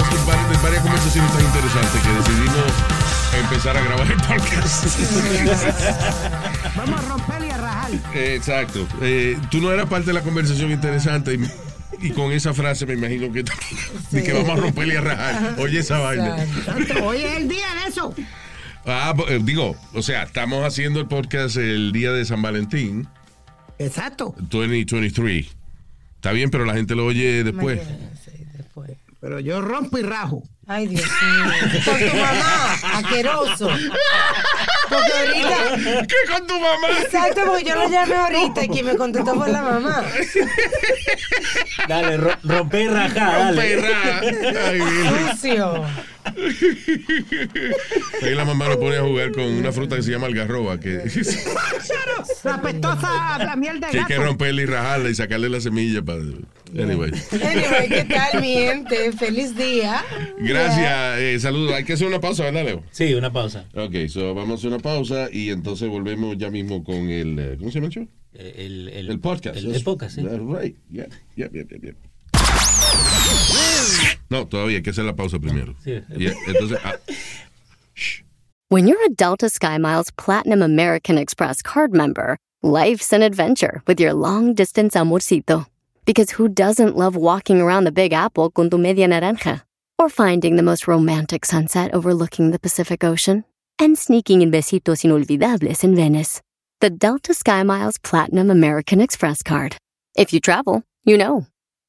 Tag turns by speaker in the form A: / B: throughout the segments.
A: Varias, varias conversaciones tan interesantes que decidimos empezar a grabar el podcast.
B: Vamos a romper y a rajar.
A: Eh, Exacto. Eh, tú no eras parte de la conversación interesante y, y con esa frase me imagino que, de que vamos a romper y a rajar. Oye esa vaina.
B: Hoy es el día de eso.
A: Ah, bo- eh, digo, o sea, estamos haciendo el podcast el día de San Valentín,
B: Exacto.
A: 2023. Está bien, pero la gente lo oye después.
C: Sí, después.
B: Pero yo rompo y rajo.
C: Ay, Dios mío. Por tu mamá, asqueroso. Porque ahorita.
A: ¿Qué con tu mamá?
C: Exacto, porque yo lo llamé ahorita y quien me contestó fue la mamá.
D: Dale, ro- rompe y rajá, dale.
A: Perra. Ay, bien.
C: Sucio.
A: Ahí la mamá lo pone a jugar con una fruta que se llama algarroba, que,
B: La apestosa la miel de
A: que hay que
B: gato.
A: romperla y rajarla y sacarle la semilla para... Anyway.
C: Anyway, ¿qué tal, mi gente? Feliz día.
A: Gracias, eh, saludos. Hay que hacer una pausa, ¿verdad, Leo?
D: Sí, una pausa.
A: Ok, so vamos a hacer una pausa y entonces volvemos ya mismo con el... eh, ¿Cómo se llama el show?
D: Eh, El, el,
A: El podcast.
D: El, el podcast, sí.
A: That's right. Yeah, yeah, yeah, yeah, yeah. No, todavía hay que hacer la pausa primero.
D: Sí.
A: Yeah, entonces... ah,
E: When you're a Delta SkyMiles Platinum American Express card member, life's an adventure with your long distance amorcito. Because who doesn't love walking around the Big Apple con tu media naranja? Or finding the most romantic sunset overlooking the Pacific Ocean? And sneaking in besitos inolvidables in Venice. The Delta SkyMiles Platinum American Express card. If you travel, you know.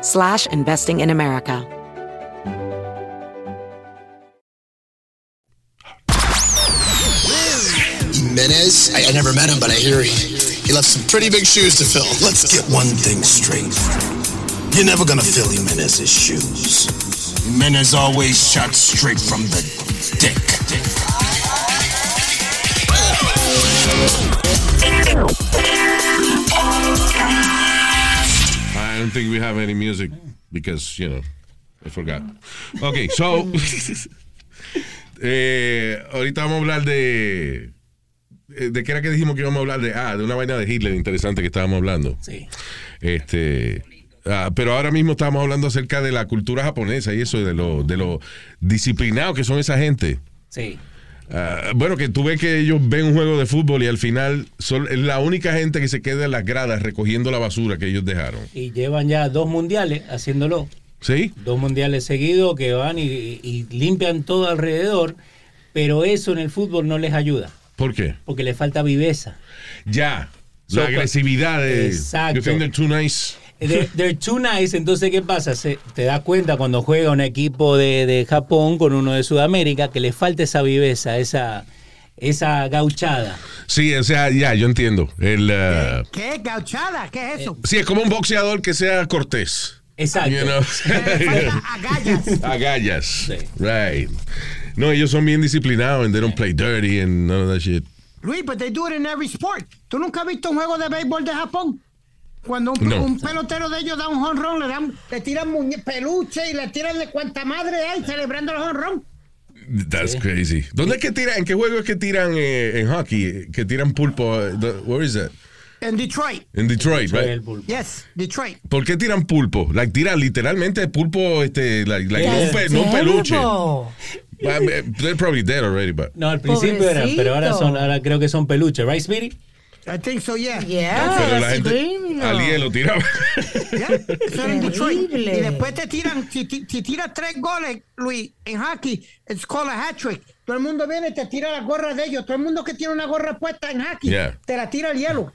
F: slash investing in America.
G: Jimenez? I, I never met him, but I hear he, he left some pretty big shoes to fill.
H: Let's get one thing straight. You're never gonna fill Jimenez's shoes. Jimenez always shot straight from the dick.
A: I don't think we have any music because, you know, I forgot. Ok, so. eh, ahorita vamos a hablar de. eh, ¿De qué era que dijimos que íbamos a hablar? De, ah, de una vaina de Hitler interesante que estábamos hablando.
D: Sí.
A: Este. ah, pero ahora mismo estamos hablando acerca de la cultura japonesa y eso, de lo, de lo disciplinado que son esa gente.
D: Sí.
A: Ah, bueno, que tú ves que ellos ven un juego de fútbol y al final son es la única gente que se queda en las gradas recogiendo la basura que ellos dejaron.
D: Y llevan ya dos mundiales haciéndolo.
A: ¿Sí?
D: Dos mundiales seguidos que van y, y limpian todo alrededor. Pero eso en el fútbol no les ayuda.
A: ¿Por qué?
D: Porque le falta viveza.
A: Ya.
D: So,
A: la agresividad de.
D: Exacto.
A: You think they're too nice.
D: They're, they're too nice, entonces ¿qué pasa? Se- te das cuenta cuando juega un equipo de, de Japón con uno de Sudamérica que le falta esa viveza, esa, esa gauchada.
A: Sí, o sea, ya, yo entiendo. El, uh,
B: ¿Qué es gauchada? ¿Qué es eso?
A: sí, es como un boxeador que sea cortés.
D: Exacto.
A: You know?
B: Falta agallas.
A: Agallas. Right. No, ellos son bien disciplinados and they don't play dirty and none of that shit.
B: Luis, but they do it in every sport. ¿Tú nunca has visto un juego de béisbol de Japón? Cuando un,
A: No.
B: un pelotero de ellos da un honrón, le dan, le tiran muñe- peluche y le tiran de cuanta madre hay celebrando el honrón.
A: That's crazy. ¿Dónde es que tiran? ¿En qué juego es que tiran eh, en hockey? eh, Que tiran pulpo. eh, Where is that?
B: En Detroit.
A: En Detroit,
D: Soy
A: right?
B: Yes, Detroit.
A: ¿Por qué tiran pulpo? Like, tiran literalmente pulpo, este, like, like, no, pe- no peluche.
C: Terrible.
A: Well, They're probably dead already, but.
D: No, al principio eran, pero ahora son,
C: Pobrecito.
D: ahora creo que son peluches, right, Speedy?
B: I think so, yeah.
C: Yeah,
A: Pero la
C: that's
A: gente
C: green, no.
A: al hielo tiraba.
B: Yeah, eso era en Detroit.
C: Terrible.
B: Y después te tiran, si, si tiras tres goles, Luis, en hockey, it's called a hat trick. Todo el mundo viene y te tira la gorra de ellos. Todo el mundo que tiene una gorra puesta en hockey,
A: Yeah.
B: te la tira al hielo.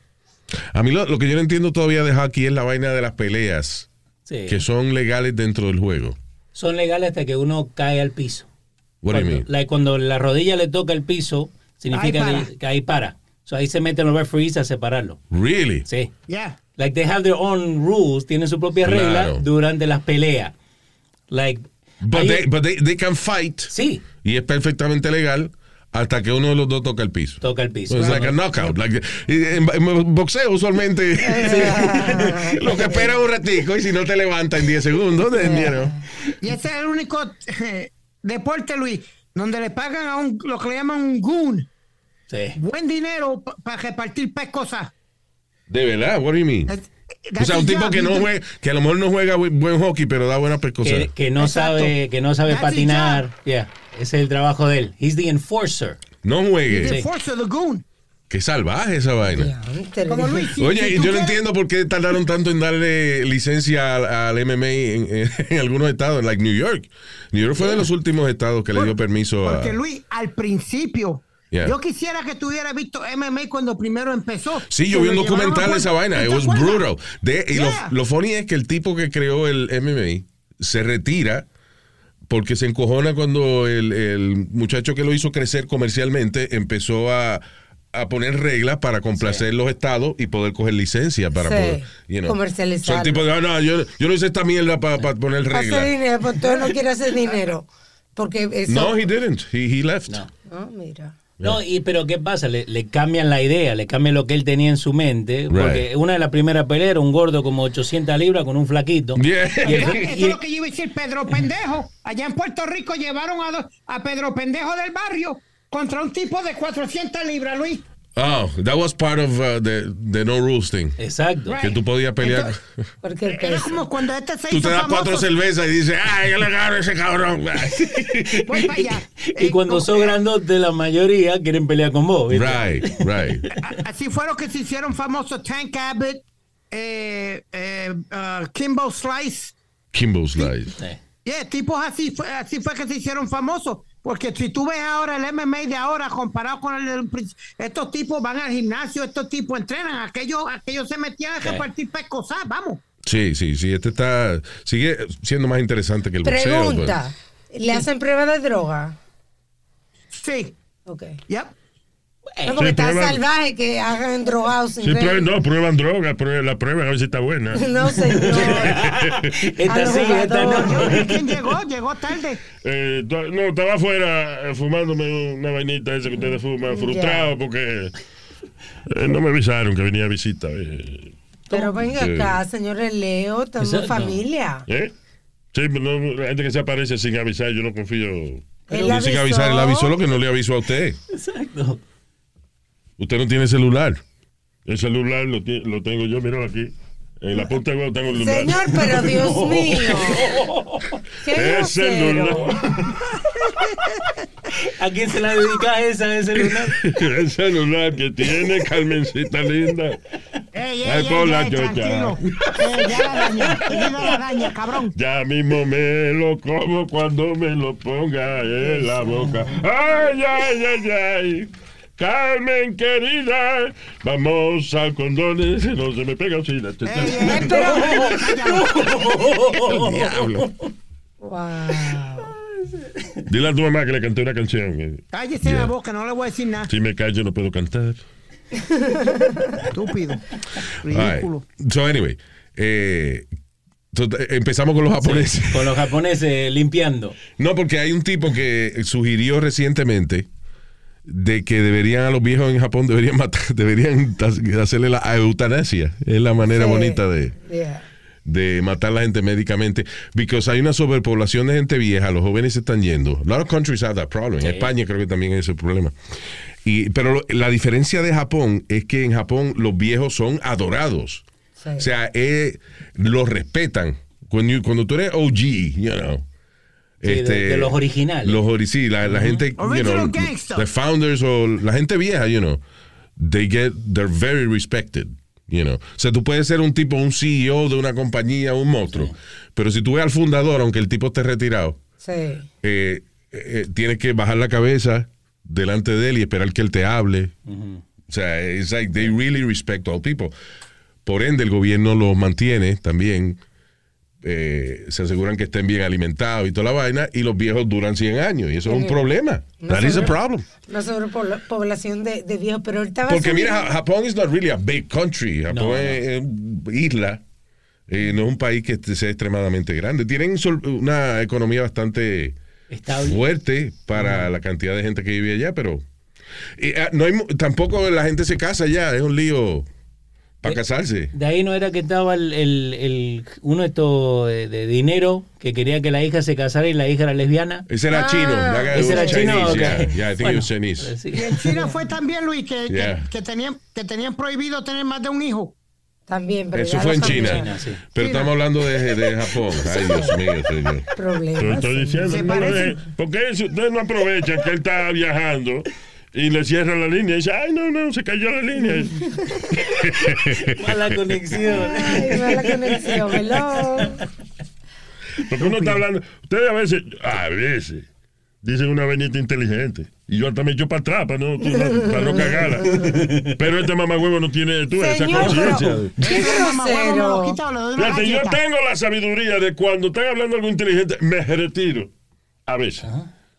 A: A mí lo, lo que yo no entiendo todavía de hockey es la vaina de las peleas
D: Sí.
A: que son legales dentro del juego.
D: Son legales hasta que uno cae al piso.
A: What do you
D: Cuando,
A: mean?
D: like, cuando la rodilla le toca el piso, significa
B: Ahí
D: que ahí para. So, ahí se meten los referees a separarlo.
A: Really?
D: Sí.
B: Yeah.
D: Like they have their own rules, tienen su propia
A: Claro.
D: regla durante las peleas. Like,
A: But, they, but they, they can fight.
D: sí,
A: Y es perfectamente legal hasta que uno de los dos toca el piso.
D: toca el piso.
A: So it's like a knockout. Like, en, en boxeo usualmente lo que espera es un ratico y si no te levanta en 10 segundos, then, you know.
B: Y ese es el único eh, deporte, Luis, donde le pagan a un, lo que le llaman un goon,
D: Sí.
B: buen dinero para repartir pescosas.
A: De verdad, what do you mean? O sea, un tipo que no juega, que a lo mejor no juega bu- buen hockey, pero da buenas pescosas.
D: Que, que no
B: Exacto.
D: sabe, que no sabe
B: That's
D: patinar. Yeah, ese es el trabajo de él. He's the enforcer.
A: No juegue.
B: The force of the goon.
A: Qué salvaje esa vaina.
C: Diantre.
B: Como Luis. si-
A: Oye,
B: si
A: yo no entiendo por qué tardaron tanto en darle licencia al, al MMA en, en- en algunos estados, like New York. New York fue de los últimos estados que le dio permiso a.
B: Porque Luis, al principio,
A: Yeah.
B: yo quisiera que tú hubieras visto MMA cuando primero empezó.
A: Sí, yo vi un
B: lo
A: documental
B: a
A: de esa vaina. It
B: ¿Te
A: was brutal. De- y lo-
B: Yeah.
A: lo, funny es que el tipo que creó el MMA se retira porque se encojona cuando el, el muchacho que lo hizo crecer comercialmente empezó a, a poner reglas para complacer los estados y poder coger licencia para
C: Sí,
A: poder you know.
C: comercializarlo.
A: So el tipo dijo, no, yo, yo no hice esta mierda para poner
C: Hacer
A: reglas.
C: dinero, pues no quieres hacer dinero. Porque eso.
A: No, he didn't. He, he left.
D: No.
C: Ah, mira.
D: No, y pero ¿qué pasa? Le, le cambian la idea, le cambian lo que él tenía en su mente. Porque
A: Right.
D: una de las primeras peleas era un gordo como 800 libras con un flaquito.
A: Yeah.
D: Y el-
B: Eso
D: y
B: es lo que yo iba a decir, Pedro Pendejo. Allá en Puerto Rico llevaron a, dos- a Pedro Pendejo del barrio contra un tipo de 400 libras, Luis.
A: Oh, that was part of uh, the, the no rules thing.
D: Exacto.
B: Right.
A: Que tú podías pelear.
B: Entonces,
C: Porque el
B: Era como cuando este se
A: Tú
B: hizo
A: te das
B: famoso,
A: cuatro cervezas y dices, ay, yo le gano a ese cabrón.
B: voy para allá.
D: Y cuando
B: como-
D: son grandotes, la mayoría quieren pelear con vos. ¿viste?
A: right, right.
B: Así fueron que se hicieron famosos Tank Abbott, eh, eh, uh, Kimbo Slice.
A: Kimbo Slice.
D: Sí.
B: Yeah, tipos así fue, así fue que se hicieron famosos. Porque si tú ves ahora el MMA de ahora comparado con el del prin- estos tipos van al gimnasio, estos tipos entrenan, aquellos, aquellos se metían a repartir pescosas, vamos.
A: Sí, sí, sí. Este está. Sigue siendo más interesante que el boxeo. pues.
C: Pregunta. ¿Le hacen prueba de droga?
B: Sí,
C: Ok.
B: yep.
C: No, porque
I: Sí,
C: está salvaje que hagan drogados sin
I: Sí, prueban- no, prueban droga, prueban, la prueban a ver si está buena.
C: No, señor.
D: Esta sí, esta no.
B: ¿Quién llegó? Llegó tarde.
I: Eh, no, estaba afuera eh, fumándome una vainita esa que ustedes fuman, frustrado porque eh, no me avisaron que venía a visita. Eh.
C: Pero venga acá, señores Leo,
D: Exacto.
C: familia.
I: ¿Eh? Sí, pero no, la gente que se aparece sin avisar, yo no confío.
C: Él
A: que avisar, él avisó lo que no le avisó a usted.
D: Exacto.
A: Usted no tiene celular.
I: El celular lo, lo tengo yo, míralo aquí. En la punta de huevo tengo el celular.
C: Señor, pero Dios mío. Qué
I: El celular.
D: ¿A quién se la dedicas esa ese lunar?
I: el celular que tiene Carmencita linda.
B: Ey, ey,
I: Ay,
B: ey,
I: por la
B: ey,
I: chocha.
B: tranquilo. Ya la daña, ya la daña, cabrón.
I: Ya mismo me lo como cuando me lo ponga en la boca. Ay, ay, ay, ay. Carmen querida, vamos al condones, no se me pega así la teta.
B: Cállalo.
A: Diablo.
C: Wow.
I: Dile a tu mamá que le canté una canción.
B: Cállese la boca, no le voy a decir nada.
I: Si me callo no puedo cantar.
B: Estúpido.
A: All right.
B: Ridículo.
A: So, anyway. eh, so, eh, empezamos con los japoneses.
D: Con los japoneses limpiando.
A: No, porque hay un tipo que sugirió recientemente de que deberían a los viejos en Japón deberían matar, deberían hacerle la eutanasia. Es la manera
C: Sí.
A: bonita de,
C: Yeah.
A: de matar a la gente médicamente. Porque hay una sobrepoblación de gente vieja, los jóvenes se están yendo. A lot of countries have that problem. En España creo que también es ese problema. Y, pero lo- la diferencia de Japón es que en Japón los viejos son adorados.
C: Sí.
A: O sea, eh, los respetan. Cuando, cuando tú eres OG, you know.
D: Sí, de- de los originales.
A: Los ori- sí, la, la gente, you
B: Original
A: know,
B: gangster.
A: the founders o la gente vieja, you know. they get, they're very respected. You know. O sea, tú puedes ser un tipo, un CEO de una compañía, un monstruo, pero si tú ves al fundador, aunque el tipo esté retirado,
C: Sí.
A: eh, eh, tienes que bajar la cabeza delante de él y esperar que él te hable. O sea, it's like they really respect all people. Por ende, el gobierno los mantiene también. Eh, se aseguran que estén bien alimentados y toda la vaina, y los viejos duran 100 años, y eso es un
C: Sí.
A: problema.
C: No
A: That is a
C: sobre-
A: problem.
C: Una sobrepoblación de, de viejos, pero él estaba
A: Porque mira, Japón is not really a big country. Japón
D: No,
A: es isla. eh, no es un país que sea extremadamente grande. Tienen una economía bastante
D: Estable.
A: fuerte para la cantidad de gente que vive allá, pero y, ah, no hay, tampoco la gente se casa allá. Es un lío para
D: Eh,
A: casarse.
D: De ahí no era que estaba el, el- el- uno de estos de, de dinero que quería que la hija se casara y la hija era lesbiana.
A: Ese era
C: Ah.
A: chino. guy
D: Ese era chino,
A: Chinese,
D: ok.
A: Yeah, yeah, I think he
D: Bueno,
A: was Chinese.
D: sí.
B: Y en China fue también, Luis, que, que-
A: Yeah.
B: que tenían, que tenían prohibido tener más de un hijo.
C: También, pero
A: Eso fue en China.
C: cambiaron.
D: China, sí.
A: Pero
B: China.
A: estamos hablando de, de Japón. Ay, Dios mío, señor.
I: Te
C: Problemas.
I: estoy diciendo,
B: Se
I: no lo
B: parece-
I: deje. porque si usted no aprovecha que él está viajando y le cierra la línea y dice, ay, no, no, se cayó la línea.
D: Mala conexión.
C: Ay, mala conexión, hello.
I: Porque uno está hablando, ustedes a veces, a veces, dicen una venita inteligente. Y yo hasta me echo para atrás para no, para no cagarla. Pero este mamagüevo no tiene tú, esa
C: Señor,
I: conciencia. yo tengo la sabiduría de cuando están hablando algo inteligente, me retiro. A veces.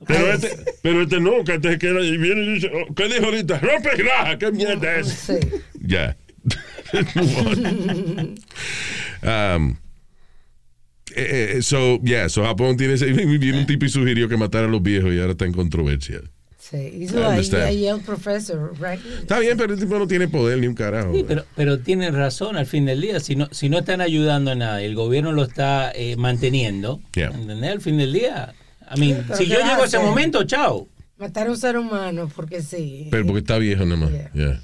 I: Pero este, pero este no, que este queda y viene y dice, oh, ¿qué dijo ahorita? Rompe y raja, ¿qué mierda es?
C: Sí.
A: Ya. um, eh, eh, so, yeah, so Japón tiene ese, viene un tipo y sugirió que matara a los viejos y ahora está en controversia.
C: Sí, ahí ahí el profesor, right?
A: Está bien, pero el tipo no tiene poder ni un carajo.
D: Sí, pero, pero tienen razón al fin del día. Si no, si no están ayudando a nada, el gobierno lo está eh, manteniendo.
A: Yeah.
D: ¿Entendés? Al fin del día. I mean, si
C: ¿qué
D: yo llego
C: a
D: ese momento, chao.
C: Matar a un ser humano, porque sí.
A: Pero porque está viejo nada más.
C: Yeah.
A: Yeah.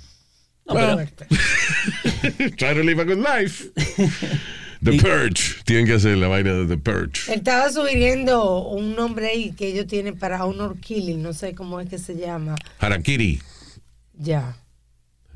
D: No, pero-.
A: Try to live a good life. The Purge. Tienen que hacer la vaina de The Purge.
C: Estaba sugiriendo un nombre ahí que ellos tienen para honor killing, no sé cómo es que se llama.
A: Harakiri.
C: Ya.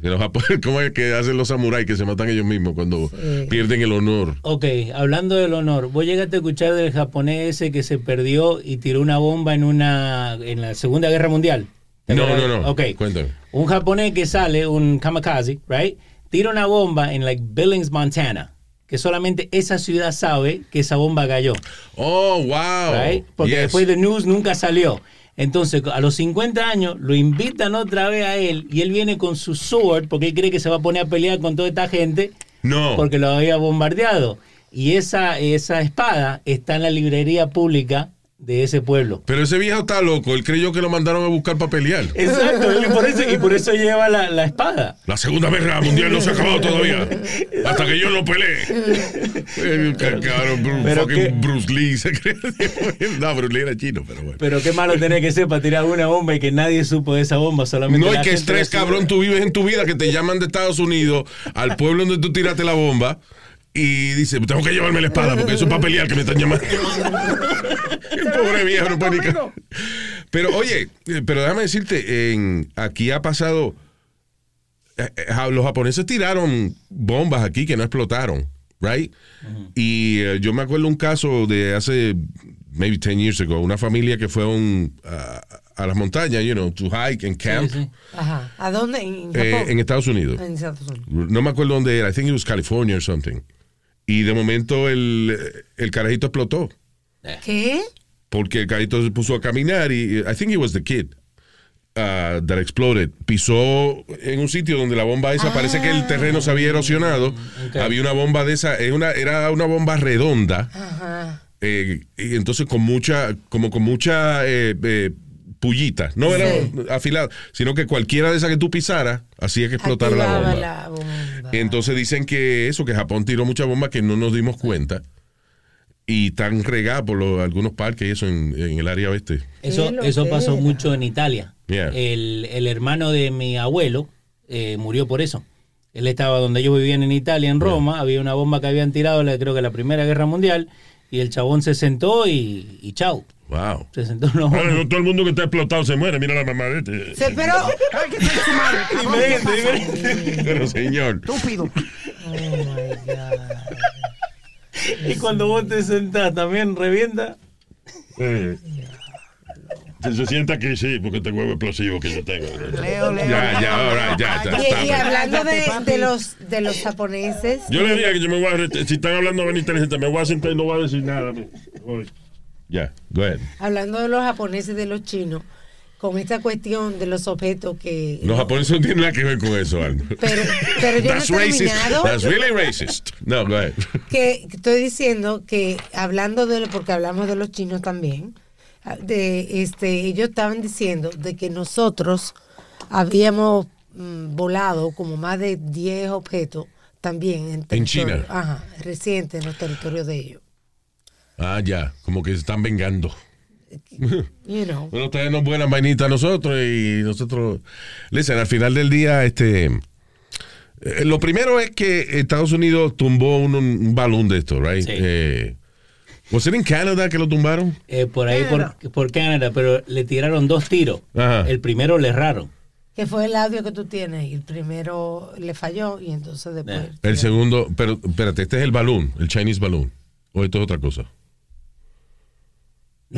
A: ¿Cómo es que hacen los samuráis que se matan ellos mismos cuando
C: Sí.
A: pierden el honor?
D: Ok, hablando del honor, vos llegaste a escuchar del japonés ese que se perdió y tiró una bomba en una en la Segunda Guerra Mundial. ¿Te
A: No, no, no.
D: Ok.
A: Cuéntame.
D: Un japonés que sale, un kamikaze, right? Tira una bomba en like Billings, Montana, que solamente esa ciudad sabe que esa bomba cayó,
A: Oh, wow.
D: right? Porque
A: Yes.
D: después de news nunca salió. Entonces, a los 50 años, lo invitan otra vez a él y él viene con su sword porque él cree que se va a poner a pelear con toda esta gente
A: No.
D: porque lo había bombardeado. Y esa, esa espada está en la librería pública de ese pueblo.
A: Pero ese viejo está loco. Él creyó que lo mandaron a buscar para pelear.
D: Exacto, y por eso, y por eso lleva la, la espada.
A: La Segunda Guerra Mundial no se ha acabado todavía. Hasta que yo no. El Bru-
D: Pero qué-
A: Bruce Lee se cree. No, Bruce Lee era chino, pero bueno.
D: Pero qué malo tenía que ser para tirar una bomba y que nadie supo de esa bomba, solamente
A: No, es que estrés, cabrón, tú vives en tu vida que te llaman de Estados Unidos al pueblo donde tú tiraste la bomba y dice, tengo que llevarme la espada porque eso es para pelear que me están llamando. El pobre viejo no ca- Pero oye, eh, pero déjame decirte, en, aquí ha pasado, eh, eh, los japoneses tiraron bombas aquí que no explotaron, right? Y yo me acuerdo un caso de hace maybe 10 years ago, una familia que fue a, un, a, a las montañas, you know, to hike and camp
D: Sí, sí.
C: Ajá. ¿A dónde? En
A: eh,
C: Japón.
A: en Estados Unidos.
C: En Estados Unidos.
A: No me acuerdo dónde era. I think it was California or something. Y de momento el, el carajito explotó.
C: ¿Qué?
A: Porque el carajito se puso a caminar y I think it was the kid uh, that exploded. Pisó en un sitio donde la bomba esa, parece que el terreno se había erosionado. Había una bomba de esa, es una, era una bomba redonda.
C: Ajá.
A: eh, y entonces con mucha, como con mucha eh, eh, pullita. No era
C: Sí.
A: afilada, sino que cualquiera de esas que tú pisaras hacía que explotara la bomba.
C: la bomba.
A: Entonces dicen que eso, que Japón tiró mucha bomba que no nos dimos cuenta. Y están regadas por los- algunos parques y eso en, en el área oeste.
D: Eso, eso pasó mucho en Italia.
A: Yeah.
D: El, el hermano de mi abuelo eh, murió por eso. Él estaba donde ellos vivían en Italia, en Roma. Había una bomba que habían tirado, la- creo que la Primera Guerra Mundial. Y el chabón se sentó y, y chau. Wow. Se sentó en los
I: Ahora, no todo el mundo que está explotado se muere. Mira la mamá de este.
C: Se pero
B: Hay que ser su madre.
A: Pero señor.
B: Estúpido.
D: Y cuando vos te sentás, también revienta.
I: Eh, se, se sienta que sí, porque este huevo explosivo que yo tengo.
B: Leo, Leo.
A: Ya, ya, ahora, ya, ya,
C: Y,
A: está
C: y
A: bien.
C: hablando de, los de los japoneses,
I: Yo le dije que yo me voy a. Si están hablando de inteligente, me voy a sentar y no voy a decir nada. voy.
A: Ya, go ahead.
C: hablando de los japoneses de los chinos, con esta cuestión de los objetos que
A: Los japoneses no tienen nada que ver con eso, Alma.
C: pero pero yo no
A: That's
C: he
A: racist.
C: terminado
A: That's really racist. No, go ahead.
C: que estoy diciendo que hablando de porque hablamos de los chinos también de este ellos estaban diciendo de que nosotros habíamos mm, volado como más de 10 objetos también en, territorio-
A: China.
C: ajá, recientes en los territorios de ellos
A: Ah, ya, como que se están vengando.
C: you know
A: Bueno, ustedes nos buenas vainitas a nosotros y nosotros. Listen, al final del día, este. eh, lo primero es que Estados Unidos tumbó un, un balón de esto, right?
D: Sí.
A: Eh, ¿Was it in Canada que lo tumbaron?
D: Eh, por ahí, por, por Canadá, pero le tiraron dos tiros.
A: Ajá.
D: El primero le erraron.
C: que fue el audio que tú tienes y el primero le falló y entonces después.
A: El segundo, pero espérate, este es el balón, el Chinese balloon. ¿O esto es otra cosa?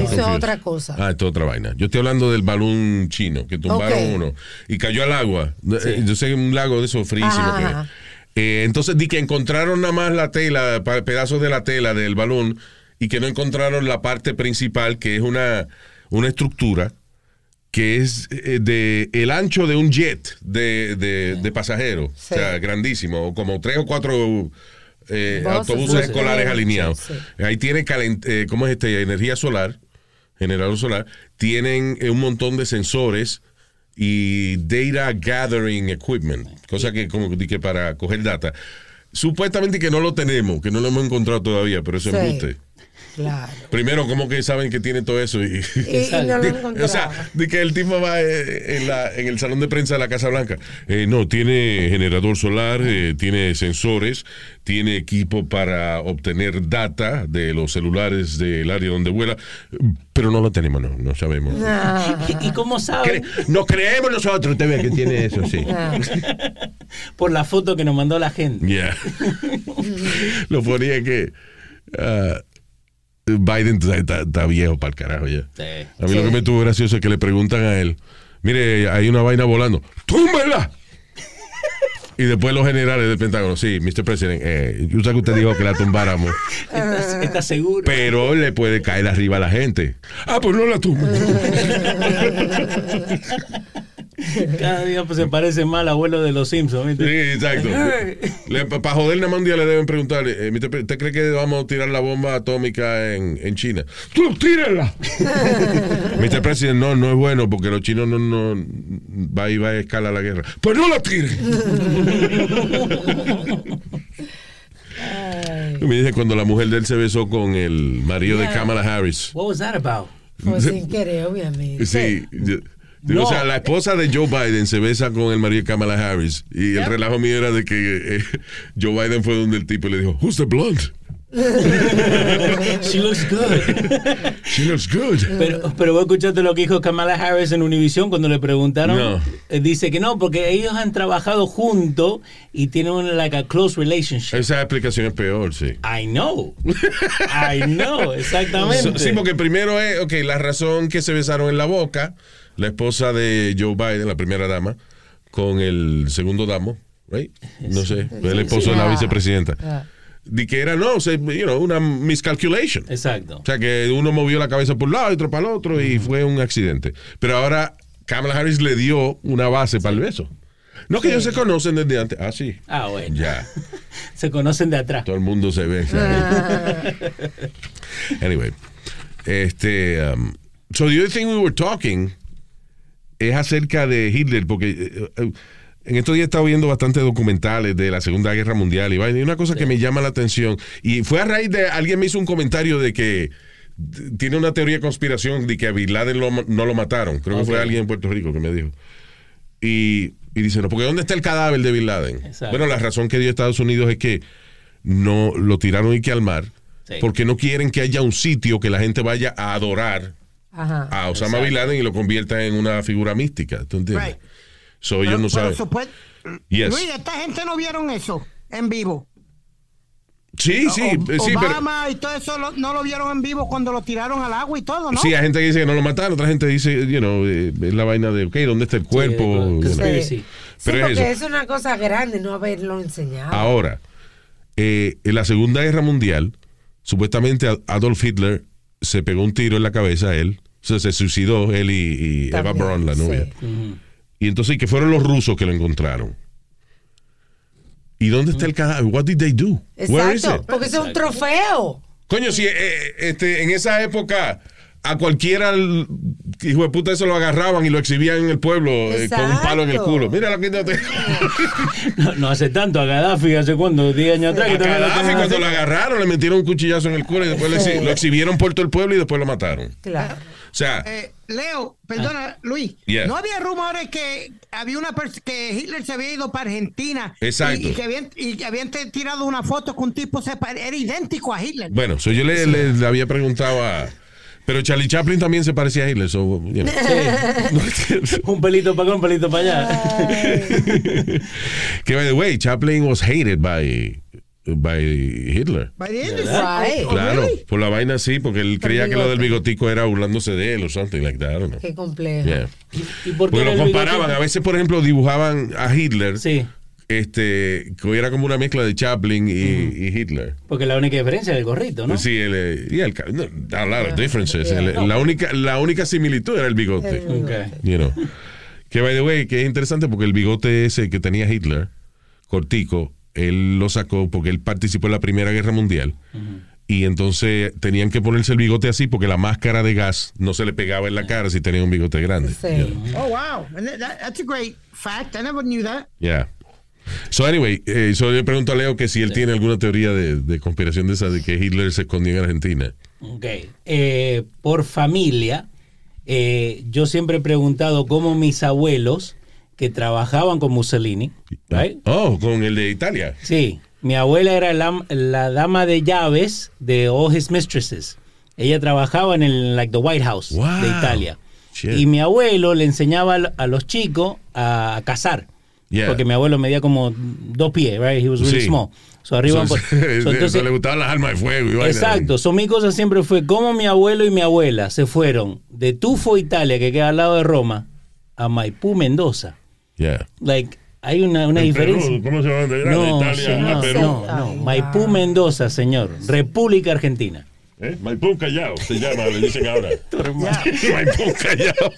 C: Eso es otra cosa
A: Ah, esto es otra vaina. Yo estoy hablando del balón chino, que tumbaron uno y cayó al agua. Eh, Yo sé un lago de esos que-
C: ajá.
A: Eh, entonces di que encontraron nada más la tela, pedazos de la tela del balón y que no encontraron la parte principal, que es una, una estructura que es eh, de el ancho de un jet de, de, de pasajeros,
C: Sí.
A: o sea, grandísimo, como tres o cuatro eh,
C: Buses,
A: autobuses
C: buses.
A: escolares
C: Sí,
A: alineados.
C: sí.
A: Ahí tiene calent eh, ¿cómo es este? Energía solar, generador solar. Tienen eh, un montón de sensores y data gathering equipment, cosa que como que para coger data. Supuestamente que no lo tenemos, que no lo hemos encontrado todavía, pero eso es
C: Sí.
A: embuste.
C: Claro
A: Primero, ¿cómo que saben que tiene todo eso? Y,
C: y, y no lo
A: o sea, de que el tipo va eh, en, la- en el salón de prensa de la Casa Blanca. Eh, no, tiene generador solar, eh, tiene sensores, tiene equipo para obtener data de los celulares del área donde vuela, pero no lo tenemos, no, no sabemos.
D: ¿Y, y cómo saben?
A: Cre- no creemos nosotros, usted ve que tiene eso, sí.
D: Por la foto que nos mandó la gente.
A: Yeah. lo ponía que ah, Biden está, está- está viejo para el carajo ya.
D: Sí.
A: A mí lo que me tuvo gracioso es que le preguntan a él, mire, hay una vaina volando, ¡túmbela! y después los generales del Pentágono, sí, Mr. President, eh, yo sé que usted dijo que la tumbáramos,
D: ¿Estás, estás seguro?
A: pero le puede caer arriba a la gente. Ah, pues no la tumbo.
D: Cada día pues, se parece más al abuelo de los Simpsons.
A: Sí,
D: ¿viste?
A: exacto. Para joder, nada más un día le deben preguntar, eh, Mr. Pre- ¿usted cree que vamos a tirar la bomba atómica en, en China? ¡Tú tírala! Mr. President, no, no es bueno porque los chinos no, no va y va a escalar la guerra. Pues no la tire. Me dice cuando la mujer de él se besó con el marido de. Kamala Harris.
D: What was that about?
C: fue sin querer obviamente
A: Sí.
D: No.
A: O sea, la esposa de Joe Biden se besa con el marido de Kamala Harris. Y el
D: Yep.
A: relajo mío era de que eh, Joe Biden fue donde el tipo y le dijo, Who's the blonde?
D: She looks good.
A: She looks good.
D: Pero, pero vos escuchaste lo que dijo Kamala Harris en Univision cuando le preguntaron.
A: No.
D: Eh, Dice que no, porque ellos han trabajado juntos y tienen un like a close relationship.
A: Esa explicación es peor, sí.
D: I know. I know, exactamente.
A: So- sí, porque primero es, ok, la razón que se besaron en la boca, la esposa de Joe Biden, la primera dama, con el segundo damo, right? No sé, el esposo de la
C: Ah.
A: vicepresidenta.
C: Ah.
A: De que era, no, o sea, you know, una miscalculation.
D: Exacto.
A: O sea, que uno movió la cabeza por un lado y otro para el otro y fue un accidente. Pero ahora Kamala Harris le dio una base para el beso. No que ellos se conocen desde antes. Ah, sí.
D: Ah, bueno.
A: Ya.
D: Se conocen de atrás.
A: Todo el mundo se besa. anyway. Este. Um, so the other thing we were talking es acerca de Hitler, porque eh, eh, en estos días he estado viendo bastantes documentales de la Segunda Guerra Mundial y vaina, y una cosa que me llama la atención, y fue a raíz de, alguien me hizo un comentario de que tiene una teoría de conspiración de que a Bin Laden lo no lo mataron. Creo que fue alguien en Puerto Rico que me dijo. Y, y dice, no, porque ¿dónde está el cadáver de Bin Laden?
D: Exacto.
A: Bueno, la razón que dio Estados Unidos es que no lo tiraron y que al mar,
D: Sí.
A: porque no quieren que haya un sitio que la gente vaya a adorar
C: Ajá.
A: a Osama Bin Laden y lo convierta en una figura mística. ¿Tú entiendes?
B: Right.
A: So ellos no saben. Yes.
B: Luis, esta gente no vieron eso en vivo.
A: Sí, sí,
B: O-
A: eh, sí, pero.
B: Obama y todo eso lo- no lo vieron en vivo cuando lo tiraron al agua y todo, ¿no?
A: Sí, hay gente que dice que no lo mataron, otra gente dice, you know, eh, es la vaina de, ok, ¿dónde está el cuerpo?
C: Sí,
A: Pero es eso.
C: es una cosa grande no haberlo enseñado.
A: Ahora, eh, en la Segunda Guerra Mundial, supuestamente Ad- Adolf Hitler se pegó un tiro en la cabeza a él, o sea, se suicidó él y, y Eva Braun, la novia.
C: sí.
A: Y entonces, que fueron los rusos que lo encontraron. ¿Y dónde está el cadáver? What did they do? Where is
C: Exacto,
A: it?
C: porque eso es un trofeo.
A: Coño, si eh, este, en esa época a cualquiera el hijo de puta eso lo agarraban y lo exhibían en el pueblo eh, con un palo en el culo. Mira lo que te...
D: No, no hace tanto, a Gaddafi hace cuándo, 10 años atrás. que
A: A Gaddafi cuando lo agarraron le metieron un cuchillazo en el culo y después lo exhi- lo exhibieron por todo el pueblo y después lo mataron.
C: Claro.
A: O sea,
B: Eh, Leo, perdona, Luis.
A: Yeah.
B: ¿No había rumores que había una que Hitler se había ido para Argentina?
A: Exacto.
B: Y, y que habían, y tirado una foto con un tipo se era idéntico a Hitler.
A: bueno, so yo le, le- le había preguntado a... Pero Charlie Chaplin también se parecía a Hitler. So, you know.
D: Un pelito para acá, un pelito para allá.
A: que, by the way, Chaplin was hated by, by Hitler.
B: By the end,
C: Right.
B: oh,
A: Claro,
B: really?
A: por la vaina sí, porque él
C: Por
A: creía que lo del bigotico era burlándose de él o something like that. I don't know.
C: Qué complejo.
A: Yeah.
D: ¿Y por qué
A: Porque lo comparaban.
D: bigote?
A: A veces, por ejemplo, dibujaban a Hitler,
D: Sí,
A: este, que era como una mezcla de Chaplin y, y Hitler.
D: porque la única diferencia es el gorrito, ¿no?
A: Sí, el, eh, yeah, el no, a lot of differences. El- la, única, la única similitud era el bigote.
C: El bigote.
D: Ok.
A: You know. Que, by the way, que es interesante porque el bigote ese que tenía Hitler, cortico, él lo sacó porque él participó en la Primera Guerra Mundial. Y entonces tenían que ponerse el bigote así porque la máscara de gas no se le pegaba en la cara si tenía un bigote grande.
C: Sí.
B: Oh, wow. That- that's a great fact. I never knew that.
A: Yeah. So, anyway, eh, so yo le pregunto a Leo que si él tiene alguna teoría de, de conspiración de esa de que Hitler se escondió en Argentina.
D: Ok. Eh, por familia, eh, yo siempre he preguntado cómo mis abuelos que trabajaban con Mussolini, right?
A: Oh, con el de Italia.
D: Sí, mi abuela era la, la dama de llaves de All His Mistresses. Ella trabajaba en el like the White House
A: Wow.
D: de Italia.
A: Shit.
D: Y mi abuelo le enseñaba a, los chicos a, cazar.
A: Yeah.
D: Porque mi abuelo medía como dos pies, right? He was really
A: Sí.
D: small. So arriba
A: So,
D: so, entonces-
A: so le gustaban las armas de fuego. y.
D: Exacto, so, mi cosa siempre fue como mi abuelo y mi abuela se fueron de Tufo, Italia, que queda al lado de Roma, a Maipú, Mendoza.
A: Yeah.
D: Like, hay una, una
I: En
D: diferencia.
I: Perú, ¿Cómo se llama? De
D: No,
I: Italia
D: señor,
I: a Perú.
D: no, no.
C: Ay,
D: Maipú,
C: wow.
D: Mendoza, señor. República Argentina.
I: ¿Eh? Maipú Callao se llama, le dicen ahora.
A: Maipú callao.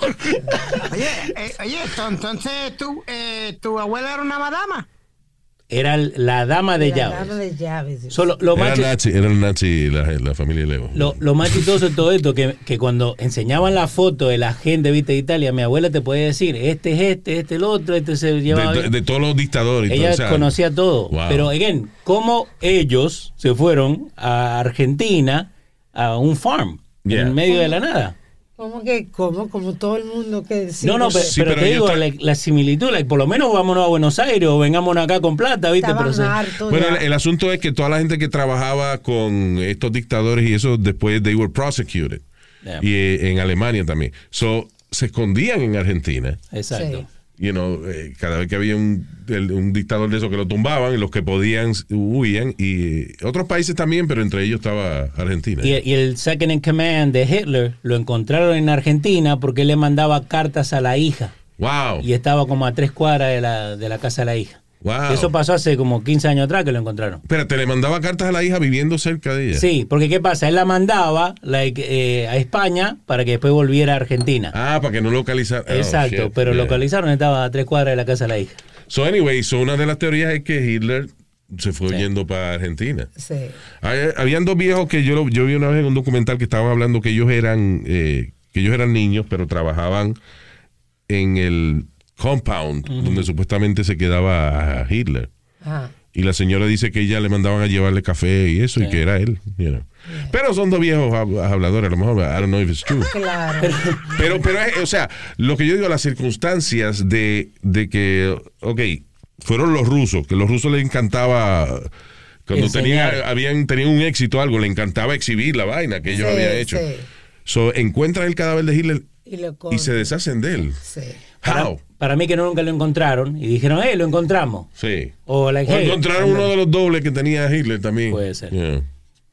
B: Oye, eh, oye, entonces tu, eh, tu abuela era una madama.
D: Era la dama de
C: La
D: llaves.
C: dama de llaves.
D: Solo, lo,
A: Era
D: más,
A: el nazi, era el nazi la, la familia de Leo.
D: lo, lo más chistoso de todo esto, que, que cuando enseñaban la foto de la gente ¿viste, de Italia, mi abuela te podía decir, este es este, este es el otro, este se llevaba
A: de, todos los dictadores. todo,
D: Ella
A: o sea,
D: conocía todo.
A: Wow.
D: Pero, again, ¿cómo ellos se fueron a Argentina a un farm
A: Yeah.
D: en medio de la nada?
C: ¿Cómo que? ¿Cómo? Como todo el mundo que sí,
D: no, no,
A: Sí,
D: pero,
A: pero
D: te digo, la, la similitud, like, por lo menos vámonos a Buenos Aires o vengámonos acá con plata, ¿viste? Pero
A: Bueno, el, el asunto es que toda la gente que trabajaba con estos dictadores y eso, después they were prosecuted.
D: Yeah.
A: Y eh, en Alemania también. So, se escondían en Argentina.
D: Exacto.
C: Sí.
A: You know, eh, cada vez que había un, el- un dictador de esos que lo tumbaban, los que podían huían. Y otros países también, pero entre ellos estaba Argentina.
D: Y, y el second in command de Hitler lo encontraron en Argentina porque él le mandaba cartas a la hija
A: Wow.
D: y estaba como a tres cuadras de la, de la casa de la hija.
A: Wow.
D: Eso pasó hace como 15 años atrás que lo encontraron.
A: Espérate, le mandaba cartas a la hija viviendo cerca de ella.
D: Sí, porque ¿qué pasa? Él la mandaba like, eh, a España para que después volviera a Argentina.
A: Ah, para que no localizara. oh,
D: Exacto,
A: shit,
D: pero
A: yeah.
D: localizaron, estaba a tres cuadras de la casa de la hija.
A: So, anyway, so una de las teorías es que Hitler se fue yendo para Argentina.
C: Sí.
A: Hay- habían dos viejos que yo, yo vi una vez en un documental que estaban hablando que ellos eran eh, que ellos eran niños, pero trabajaban en el compound donde supuestamente se quedaba Hitler.
C: Ajá.
A: Y la señora dice que ella le mandaban a llevarle café y eso, y que era él. you know. Pero son dos viejos hab- habladores, a lo mejor, I don't know if it's true.
C: Claro.
A: Pero, pero, o sea, lo que yo digo, las circunstancias de, de que, ok, fueron los rusos, que los rusos les encantaba, cuando tenían, habían, tenían un éxito algo, le encantaba exhibir la vaina que ellos
C: Sí,
A: habían hecho.
C: sí.
A: So, encuentran el cadáver de Hitler
C: Y,
A: y se deshacen de él.
C: Sí.
D: Para,
A: How?
D: para mí que no, nunca lo encontraron y dijeron, eh, lo encontramos.
A: Sí.
D: O, like,
A: O
D: hey,
A: encontraron uno de los dobles que tenía Hitler también.
D: Puede ser.
A: Yeah.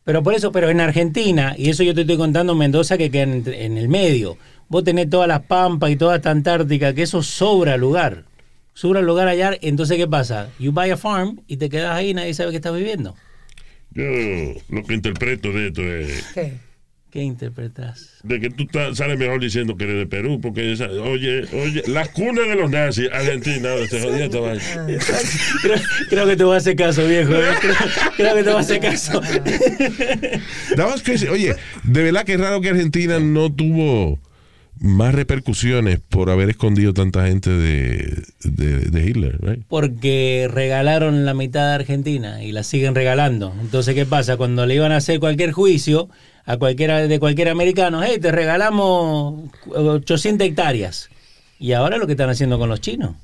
D: Pero por eso, pero en Argentina, y eso yo te estoy contando Mendoza que queda en, en el medio, vos tenés todas las pampas y toda esta Antártica, que eso sobra lugar. Sobra lugar allá, entonces ¿qué pasa? You buy a farm y te quedas ahí y nadie sabe que estás viviendo.
I: Yo lo que interpreto de esto es
C: ¿Qué?
D: ¿Qué interpretas?
I: de que tú sales mejor diciendo que eres de Perú, porque esa- oye, oye, la cuna de los nazis, Argentina, ahora se jodía esta vaina.
D: creo, creo que te voy a hacer caso, viejo. ¿eh? Creo, creo que te voy a hacer caso.
A: That was crazy. Oye, de verdad que es raro que Argentina no tuvo más repercusiones por haber escondido tanta gente de, de, de Hitler, right?
D: Porque regalaron la mitad de Argentina y la siguen regalando. Entonces, ¿qué pasa? Cuando le iban a hacer cualquier juicio a cualquiera de cualquier americano, hey, te regalamos 800 hectáreas. Y ahora lo que están haciendo con los chinos.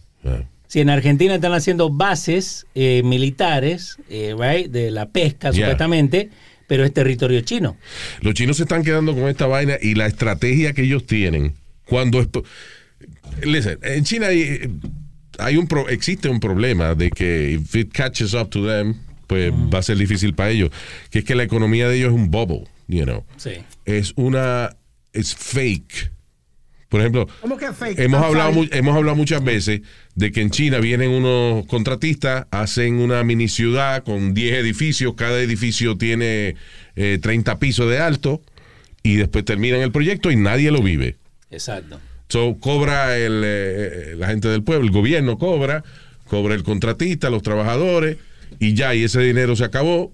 D: Si en Argentina están haciendo bases eh, militares, eh, right, de la pesca
A: Yeah.
D: supuestamente, pero es territorio chino.
A: Los chinos se están quedando con esta vaina y la estrategia que ellos tienen cuando... expo- Listen, en China hay, hay un pro- existe un problema de que if it catches up to them, pues va a ser difícil para ellos, que es que la economía de ellos es un bubble, you know.
D: Sí.
A: Es una... es fake. Por ejemplo,
B: ¿Cómo que fake?
A: hemos hablado, hemos hablado muchas veces de que en China vienen unos contratistas, hacen una mini ciudad con 10 edificios, cada edificio tiene eh, 30 pisos de alto y después terminan el proyecto y nadie lo vive.
D: Exacto.
A: So, cobra el, eh, la gente del pueblo, el gobierno cobra, cobra el contratista, los trabajadores y ya, y ese dinero se acabó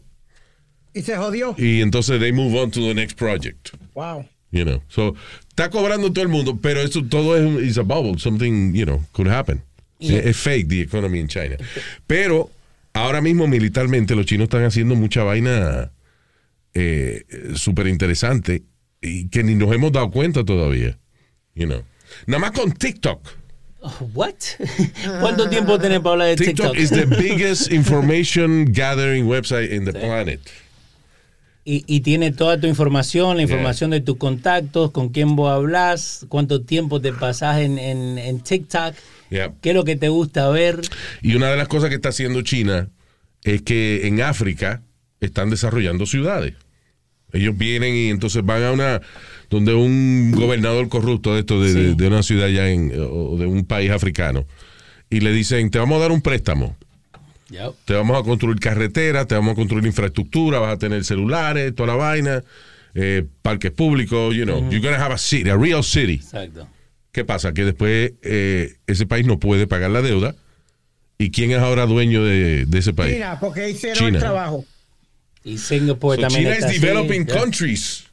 B: Y se jodió.
A: y entonces they move on to the next project.
B: Wow.
A: You know, so está cobrando todo el mundo, pero eso todo es un- is a bubble, something you know could happen.
D: Yeah.
A: Es fake the economy in China. Pero ahora mismo militarmente los chinos están haciendo mucha vaina eh, súper interesante y que ni nos hemos dado cuenta todavía. You know, nada más con TikTok.
D: What? ¿Cuánto tiempo tenés para hablar de
A: TikTok
D: TikTok?
A: is the biggest information gathering website in the planet.
D: Y, y tiene toda tu información, la información de tus contactos, con quién vos hablas, cuánto tiempo te pasás en, en, en TikTok,
A: Yeah.
D: qué es lo que te gusta ver.
A: Y una de las cosas que está haciendo China es que en África están desarrollando ciudades. Ellos vienen y entonces van a una donde un gobernador corrupto de esto de, de- de una ciudad ya en, o de un país africano y le dicen te vamos a dar un préstamo Te vamos a construir carreteras te vamos a construir infraestructura vas a tener celulares toda la vaina eh, parques públicos you know you're gonna have a city a real city
D: Exacto.
A: ¿Qué pasa? Que después eh, ese país no puede pagar la deuda. ¿Y quién es ahora dueño de, de ese país?
B: China, porque hicieron
A: China.
B: el trabajo.
D: Y Singapur
A: So
D: también
A: China
D: así,
A: developing
D: ya.
A: countries.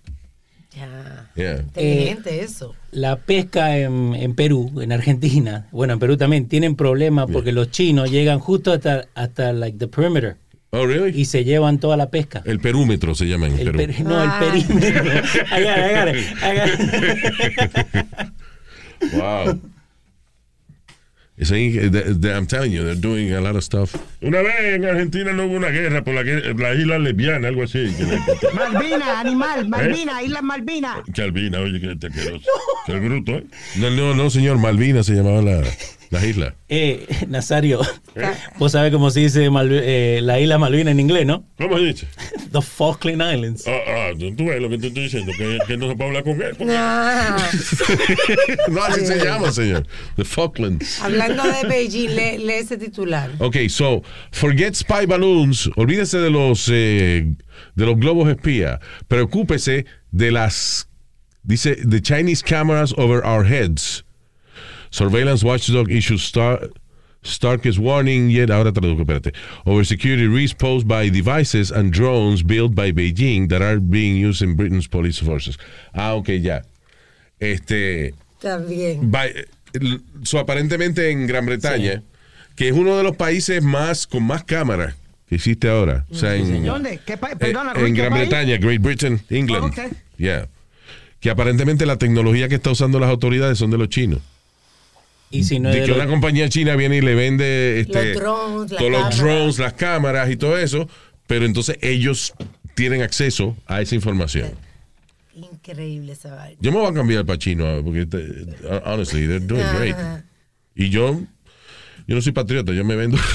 C: Ya.
A: Yeah.
C: Inteligente eso.
D: La pesca en, en Perú, en Argentina, bueno, en Perú también, tienen problemas porque los chinos llegan justo hasta, hasta like, the perimeter
A: Oh, really?
D: y se llevan toda la pesca.
A: El perímetro se llama en
D: El
A: Perú.
D: no, el
C: Ah.
D: perímetro. I got it.
A: Wow. It's a- they- they- I'm telling you, they're doing a lot of stuff.
I: Una vez en Argentina no hubo una guerra por la, la isla lesbiana, algo así.
B: Malvina, animal, Malvina, Isla Malvina.
I: Albina, oye, que te asqueroso. Que bruto, ¿eh?
A: No, no, no, señor, Malvina se llamaba la, la isla.
D: Eh, Nazario, vos sabés cómo se dice Malvi- eh, la isla Malvina en inglés, ¿no?
I: ¿Cómo se dice?
D: The Falkland Islands.
I: Ah, ah, tú ves lo que te estoy diciendo, que, que no se puede hablar con él.
A: No, así se llama, señor. The Falklands.
C: hablando de Beijing, lee, lee ese titular.
A: Ok, so, forget spy balloons. Olvídese de los, eh, de los globos espía. Preocúpese de las, dice, the Chinese cameras over our heads. Surveillance watchdog issues star, starkest warning yet, ahora traduzco, espérate, over security risks posed by devices and drones built by Beijing that are being used in Britain's police forces. Ah, ok, ya. Este,
C: También.
A: by- so, aparentemente en Gran Bretaña, que es uno de los países más con más cámaras que existe ahora. O sea, en,
B: ¿Dónde? ¿Qué pa-
A: eh,
B: perdona,
A: en
B: Ruiz, ¿qué
A: Gran
B: país?
A: Bretaña, Great Britain, England.
B: Ah, ok.
A: Yeah. Que aparentemente la tecnología que está usando las autoridades son de los chinos.
D: Y si no
A: de que
D: los-
A: una compañía china viene y le vende este,
C: Los drones, la
A: todos los
C: cámara.
A: drones, las cámaras y todo eso, pero entonces ellos tienen acceso a esa información.
C: increíble esa vaina.
A: Yo me voy a cambiar para chino, porque te- honestly, they're doing great. Y yo, yo no soy patriota, yo me vendo.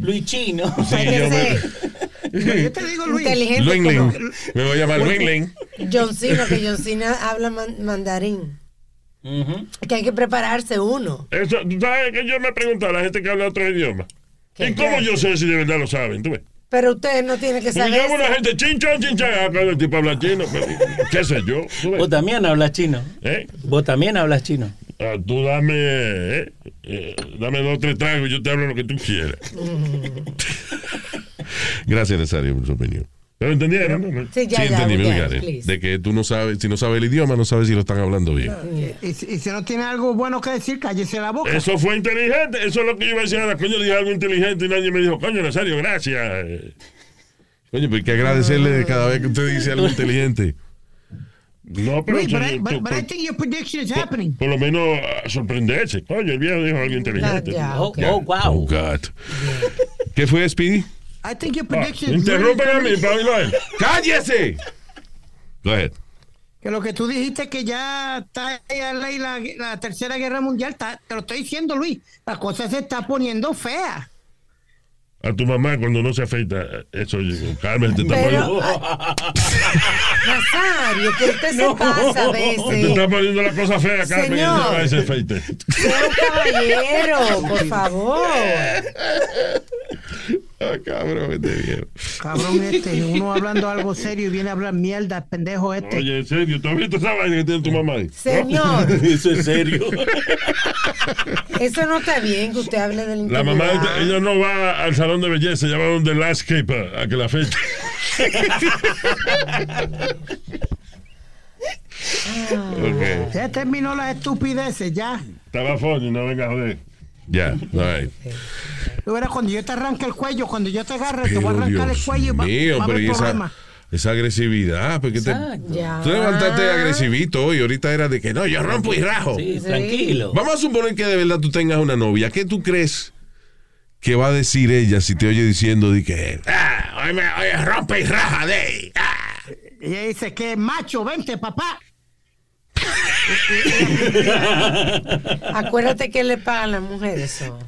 D: Luis Chino.
C: Que
A: yo me-
B: Yo te digo, Luis.
C: inteligente
A: Luingling.
C: como
A: Me voy a llamar Luingling.
C: John Cena, que John Cena habla man- mandarín. Que hay que prepararse uno.
I: Eso, tú sabes que yo me pregunto a la gente que habla otro idioma. ¿Y cómo yo sé si de verdad lo saben? ¿Tú ves?
C: Pero usted no tiene que
I: Porque
C: saber.
I: llamo a una gente chinchón, chinchón. Ah, el tipo habla chino. pero, ¿Qué sé yo?
D: Vos también hablas chino.
I: ¿Eh?
D: Vos también hablas chino.
I: Ah, tú dame, eh, eh, dame dos o tres tragos y yo te hablo lo que tú quieras.
A: Gracias, Nazario, por su opinión.
I: ¿Pero entendieron? no?
C: Sí, ya,
A: sí,
C: ya,
A: entendí,
C: ya,
A: it.
C: please.
A: De que tú no sabes, si no sabes el idioma, no sabes si lo están hablando bien.
B: Y, si- y si no tiene algo bueno que decir, cállese la boca.
I: Eso fue inteligente. Eso es lo que yo iba a decir ahora. Coño, dije algo inteligente y nadie me dijo, coño, Nazario, gracias.
A: Oye, pero hay que agradecerle cada vez que usted dice algo inteligente.
I: No, pero eso
B: but, I,
I: yo-
B: but,
I: por,
B: but I
I: por-
B: think your prediction is happening.
I: por lo menos ah, sorprenderse. Coño, el viejo dijo algo inteligente.
C: ya,
D: Oh,
C: ok.
D: oh, wow.
A: Oh, God. ¿Qué fue, Speedy?
B: I think your
I: Ah,
B: prediction is
I: interrumpen a a él.
A: ¡Cállese! Go ahead.
B: Que lo que tú dijiste que ya está ahí a ley la, la tercera guerra mundial, está- te lo estoy diciendo, Luis. La cosa se está poniendo fea.
I: A tu mamá cuando no se afeita. Eso, Carmen, te está poniendo,
C: Nazario, que usted se pasa a
I: te
C: veces.
I: está poniendo la cosa fea, Carmen. y
C: Señor.
I: no va a ese afeite.
C: Un caballero, por favor.
A: Ah, cabrón, este viejo.
B: Cabrón este, uno hablando algo serio y viene a hablar mierda, pendejo este.
I: Oye, en serio, ¿tú has visto esa vaina que tiene tu mamá ahí?
C: Señor,
D: Eso es serio.
C: eso no está bien que usted hable del
I: La mamá,
C: intimidad.
I: ella no va al salón de belleza, ella va donde landscaper a que la afeite.
A: Ok.
B: Ya terminó las estupideces, ya.
I: Estaba funny, no venga a joder.
A: Ya, all right.
B: Verás, cuando yo te arranque el cuello, cuando yo te agarre, te voy a arrancar el cuello y va,
A: mío,
B: va a
A: pero
B: haber
A: y esa,
B: problema.
A: esa agresividad, porque te, tú levantaste agresivito hoy, ahorita era de que no, yo rompo y rajo.
D: Sí,
C: Sí.
D: tranquilo.
A: Vamos a suponer que de verdad tú tengas una novia. ¿Qué tú crees que va a decir ella si te oye diciendo de que ah, hoy me hoy rompe y raja de ah"?
B: Y ella dice que macho, vente, papá.
C: Acuérdate que le pagan las mujeres eso.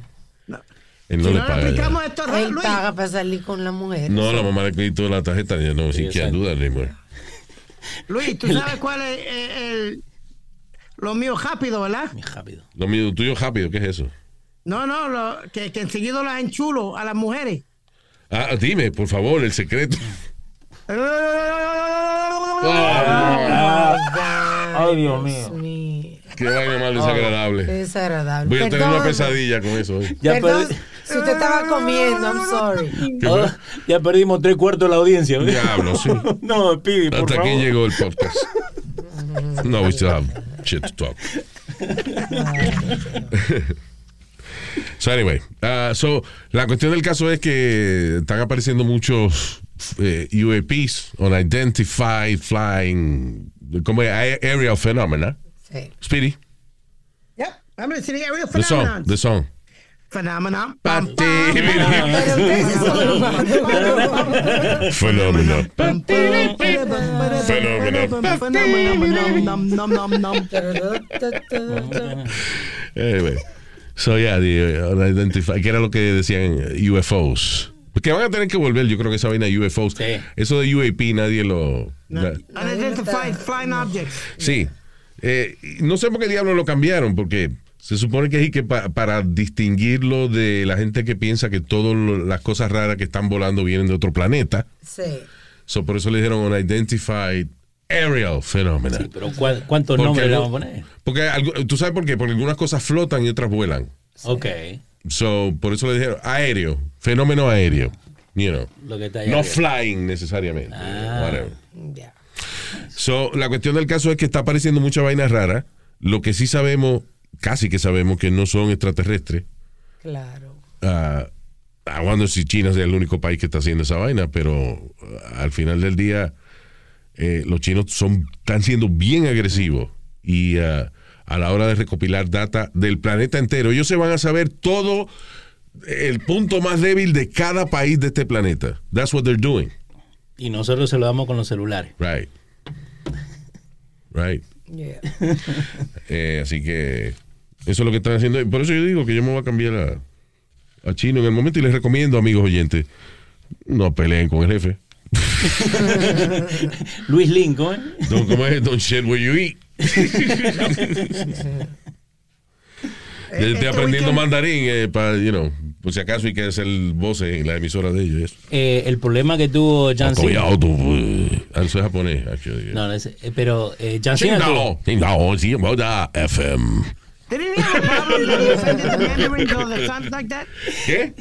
A: Él no
B: si
A: le
B: no le
A: paga. ya.
B: aplicamos esto,
C: Él
B: Luis,
C: paga para salir con la mujer.
A: No,
C: eso.
A: la mamá le quitó la tarjeta, ya no, sin que duda, anymore.
B: Luis, tú sabes cuál es eh, el, lo mío rápido, ¿verdad?
D: Muy rápido.
A: Lo mío, tuyo rápido, ¿qué es eso?
B: No, no, lo, que, que enseguida las enchulo a las mujeres.
A: Ah, dime, por favor, el secreto.
D: Ay, Dios
C: Dios mío.
A: Qué vaina más desagradable.
C: Qué desagradable.
A: Voy a tener una pesadilla con eso hoy.
D: Ya,
C: Perdón, si usted estaba comiendo, I'm sorry.
D: Ya perdimos tres cuartos de la audiencia.
A: Diablo, sí.
D: No, Pidi, por
A: Hasta
D: favor.
A: aquí llegó el podcast. No, we still have shit to talk. so anyway, uh, so la cuestión del caso es que están apareciendo muchos eh, UAPs, unidentified flying, como a- aerial phenomena.
C: Sí.
A: Speedy,
B: Yep, I'm gonna say area
A: the song,
B: phenomenon.
A: the song.
B: Phenomenon.
A: Pa-
B: Pam, pam.
C: Pero ustedes son
A: Phenomena. Anyway, so yeah, the uh, unidentified, que era lo que decían uh, UFOs. Que van a tener que volver, yo creo que esa vaina de UFOs.
D: Sí.
A: Eso de UAP nadie lo... na-
B: Unidentified flying objects.
A: sí. Eh, no sé por qué diablos lo cambiaron, porque se supone que es que pa- para distinguirlo de la gente que piensa que todas las cosas raras que están volando vienen de otro planeta.
C: Sí.
A: So, por eso le dijeron unidentified aerial phenomena.
D: Sí, pero ¿cuál- ¿cuántos
A: Porque
D: nombres le vamos a poner?
A: Porque tú sabes por qué, porque algunas cosas flotan y otras vuelan.
D: Ok.
A: So, por eso le dijeron aéreo, fenómeno aéreo. You know.
D: Lo que está
A: No flying necesariamente.
D: Ah.
A: Whatever.
C: Ya.
A: So, la cuestión del caso es que está apareciendo mucha vaina rara. Lo que sí sabemos, casi que sabemos que no son extraterrestres.
C: Claro.
A: Ah, I wonder si China es el único país que está haciendo esa vaina, pero ah, al final del día eh, los chinos son, están siendo bien agresivos y ah, a la hora de recopilar data del planeta entero, ellos se van a saber todo el punto más débil de cada país de este planeta. That's what they're doing.
D: Y nosotros se lo damos con los celulares.
A: Right. Right.
C: Yeah.
A: Eh, así que eso es lo que están haciendo. Por eso yo digo que yo me voy a cambiar a, a chino en el momento y les recomiendo, amigos oyentes, no peleen con el jefe.
D: Luis Lincoln.
A: Don't, ¿Cómo es? Don't shit where you eat. Yo estoy
B: este
A: aprendiendo
B: weekend-
A: mandarín eh, para, you know, por si acaso hay que hacer el voce en la emisora de ellos.
D: Eh, el problema que tuvo John Cena.
A: Auto, eh, Eso es japonés, actually.
D: No, no es- eh, pero eh, John Cena tuvo-
A: FM.
B: Didn't he have a problem that he offended the mandarins or the something like that?
A: ¿Qué?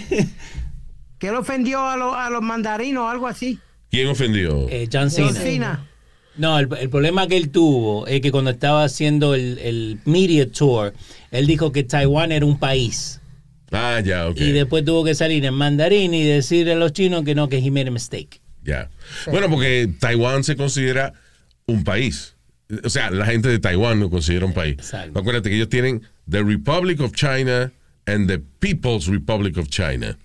B: Que él ofendió a, los a los mandarinos o algo así.
A: ¿Quién ofendió?
D: eh, John
B: John
D: Cena.
B: Cena.
D: No, el, el problema que él tuvo es que cuando estaba haciendo el, el media tour, él dijo que Taiwán era un país.
A: Ah, ya, ok.
D: Y después tuvo que salir en mandarín y decirle a los chinos que no, que he made a mistake.
A: Ya. Bueno, porque Taiwán se considera un país. O sea, la gente de Taiwán lo considera un país.
D: Exacto.
A: Acuérdate que ellos tienen the Republic of China and the People's Republic of China.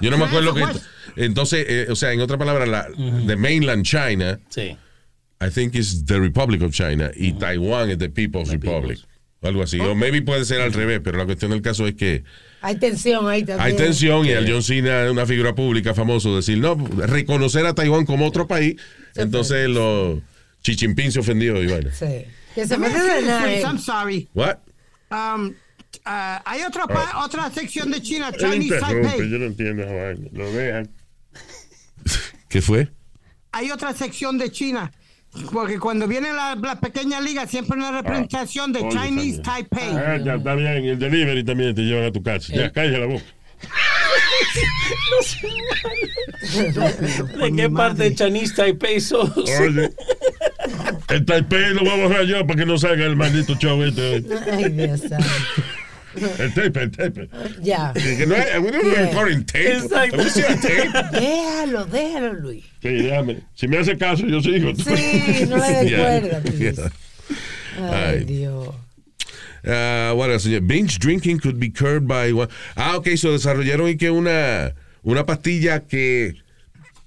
A: Yo no me acuerdo que. Entonces, eh, o sea, en otra palabra, la the mainland China,
D: Sí.
A: I think is the Republic of China y Taiwán es the People's Republic. Algo así. O maybe puede ser al revés, pero la cuestión del caso es que
C: Hay tensión ahí también.
A: hay tensión y al John Cena, una figura pública famoso, decir, no, reconocer a Taiwán como otro país, entonces los Chichimpín se ofendió y bueno.
C: Sí. Que se
B: me. I'm sorry.
A: What?
B: Um, uh, hay otra, pa- otra sección de China, Chinese Taipei.
I: yo no entiendo. Lo dejan.
A: ¿Qué fue?
B: Hay otra sección de China. Porque cuando viene la, la pequeña liga, siempre hay una representación de
I: oye,
B: Chinese. Taipei.
I: Ah, ya está bien. El delivery también te llevan a tu casa. Ya, cállate la boca.
D: ¿De qué parte de Chinese Taipei sos?
I: Oye. El Taipei lo voy a borrar yo para que no salga el maldito show este.
C: Ay, Dios santo.
I: El tape, el tape.
C: Ya.
I: Que que no es, we don't
C: Yeah.
I: record in tape.
D: Exacto.
I: Tape?
C: Déjalo, déjalo, Luis.
I: Sí, déjame. Si me hace caso, yo sigo.
C: Sí, no le des
A: Yeah. Yeah.
C: Ay,
A: Ay.
C: Dios.
A: Ah, what else? Binge drinking could be curbed by... one- Ah, ok, so desarrollaron y que una, una pastilla que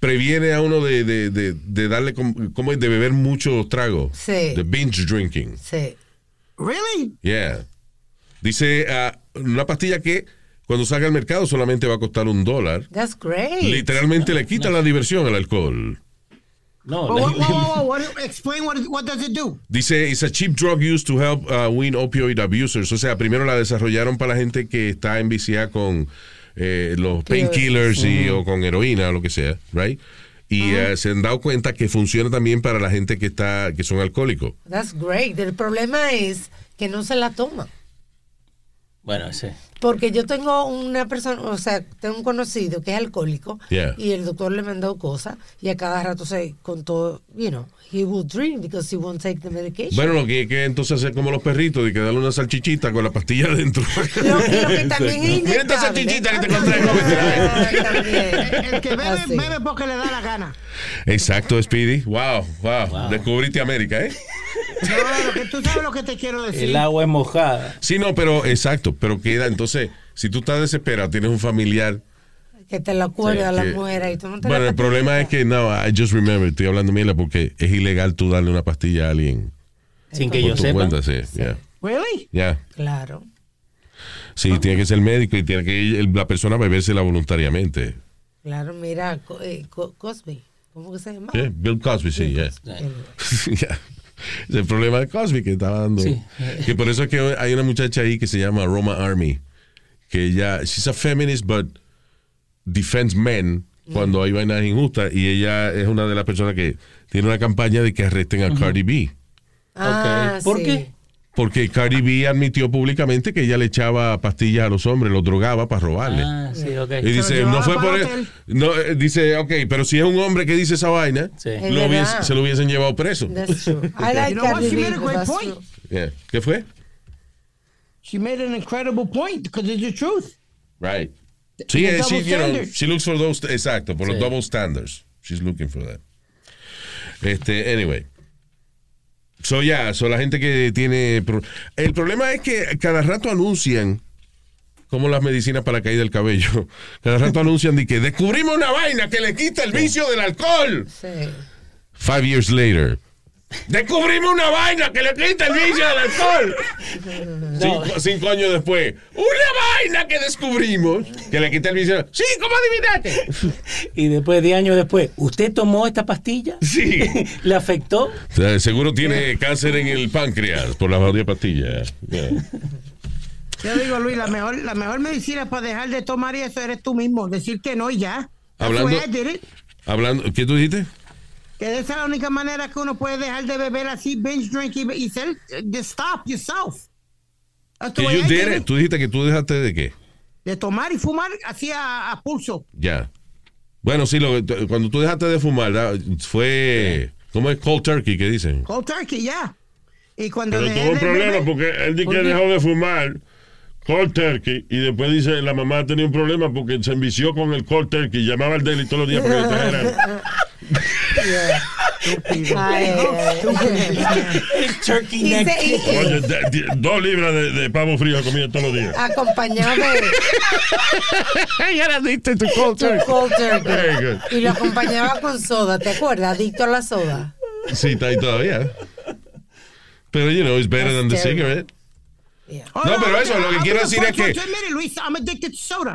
A: previene a uno de, de, de, de darle, com- como de beber mucho trago.
C: Sí.
A: De binge drinking.
C: Sí.
B: Really?
A: Yeah. Dice, ah, una pastilla que cuando salga al mercado solamente va a costar un dólar.
C: That's great.
A: Literalmente le quita la diversión al alcohol.
D: No, la-
B: what, whoa, whoa, whoa, what, explain what, what does it do?
A: Dice, it's a cheap drug used to help uh, wean opioid abusers. O sea, primero la desarrollaron para la gente que está enviciada con eh, los painkillers y o con heroína o lo que sea, right? Y eh, se han dado cuenta que funciona también para la gente que está que son alcohólicos.
C: That's great. El problema es que no se la toma.
D: Bueno, sí.
C: Porque yo tengo una persona, o sea, tengo un conocido que es alcohólico
A: Yeah.
C: y el doctor le mandó cosas y a cada rato se contó, you know, he will drink because he won't take the medication.
A: Bueno, lo que hay que entonces hacer como los perritos, de que darle una salchichita con la pastilla adentro.
C: Lo, lo que también es
A: Mira esta salchichita que te encontré.
B: El que bebe,
C: Así.
B: bebe porque le da la gana.
A: Exacto, Speedy. Wow, wow,
D: Wow.
A: Descubriste América, ¿eh?
B: No, lo que, tú sabes lo que te quiero decir.
D: El agua es mojada.
A: Sí, no, pero exacto, pero queda entonces, si tú estás desesperado, tienes un familiar
C: Que te la cuelga
A: Sí,
C: la
A: que-
C: mujer ahí. Tú no te
A: Bueno,
C: la
A: el problema es que, no, I just remember, estoy hablando mierda porque es ilegal tú darle una pastilla a alguien.
D: Sin que yo sepa.
A: cuenta, sí. Yeah.
B: Really?
A: Yeah.
C: Claro.
A: Sí, tiene que ser médico y tiene que el- la persona bebérsela voluntariamente.
C: Claro, mira, eh, Co- Cosby. ¿Cómo que se llama?
A: Yeah, Bill Cosby, sí, yeah.
C: El-
A: Yeah. Es el problema de Cosby que estaba dando.
D: Sí.
A: Que por eso es que hay una muchacha ahí que se llama Roma Army, que ella, she's a feminist, but defends men cuando hay vainas injustas y ella es una de las personas que tiene una campaña de que arresten a Cardi B.
C: Ah,
D: ¿Por
C: sí.
D: qué?
A: Porque Cardi B admitió públicamente que ella le echaba pastillas a los hombres, los drogaba para robarle.
D: Ah, sí, ok.
A: y dice, no fue por eso.
B: hotel.
A: No, eh, dice, ok, pero si es un hombre que dice esa vaina,
D: Sí.
A: Lo hubiese- se lo hubiesen llevado preso.
C: That's true. I like
B: You know?
C: Cardi B, that's
B: point.
C: true.
A: Yeah. ¿Qué fue?
B: She made an incredible point because it's the truth.
A: Right. Sí,
B: The
A: eh, she, you know, she looks for those, exacto, por los
D: Sí.
A: double standards. She's looking for that. Este, anyway. So, ya, so la gente que tiene... El problema es que cada rato anuncian como las medicinas para caída del cabello. Cada rato anuncian de que descubrimos una vaina que le quita el vicio del alcohol.
C: Sí.
A: Five years later. Descubrimos una vaina que le quita el vicio del alcohol. Cinco, cinco años después. Una vaina que descubrimos que le quita el vicio. Sí, ¿cómo adivinaste?
D: Y después, 10 años después, ¿usted tomó esta pastilla?
A: Sí.
D: ¿Le afectó?
A: O sea, seguro tiene cáncer en el páncreas por la jodida pastilla. Yeah.
B: Yo digo, Luis, la mejor, la mejor medicina para dejar de tomar y eso eres tú mismo. Decir que no y ya.
A: Hablando-. Hablando, ¿qué tú dijiste?
B: Que esa es la única manera que uno puede dejar de beber así, binge drink y, ser, just stop yourself.
A: Que you. Tú dijiste que tú dejaste de qué?
B: De tomar y fumar así a, a pulso.
A: Ya. Bueno, sí, lo, cuando tú dejaste de fumar, fue. ¿Cómo es cold turkey? ¿Qué dicen?
B: Cold turkey, ya. Y cuando
I: Pero tuvo un
B: de
I: problema
B: beber-
I: porque él dice
B: ¿Por
I: que dejó de fumar cold turkey y después dice la mamá tenía un problema porque se envició con el cold turkey. Llamaba al deli todos los días para
D: turkey neck.
I: Oye, de- de- dos libras de, de pavo frío comía todos los días.
C: acompañado de
A: Ya la diste tu cold
C: tu cold turkey.
I: Very good.
C: Y lo acompañaba con soda, ¿te acuerdas? Adicto a la soda.
A: Sí, está ahí todavía. Pero, you know, it's better than the
C: That's terrible.
A: cigarette.
C: Yeah.
A: No, pero eso, lo que quiero decir es que-.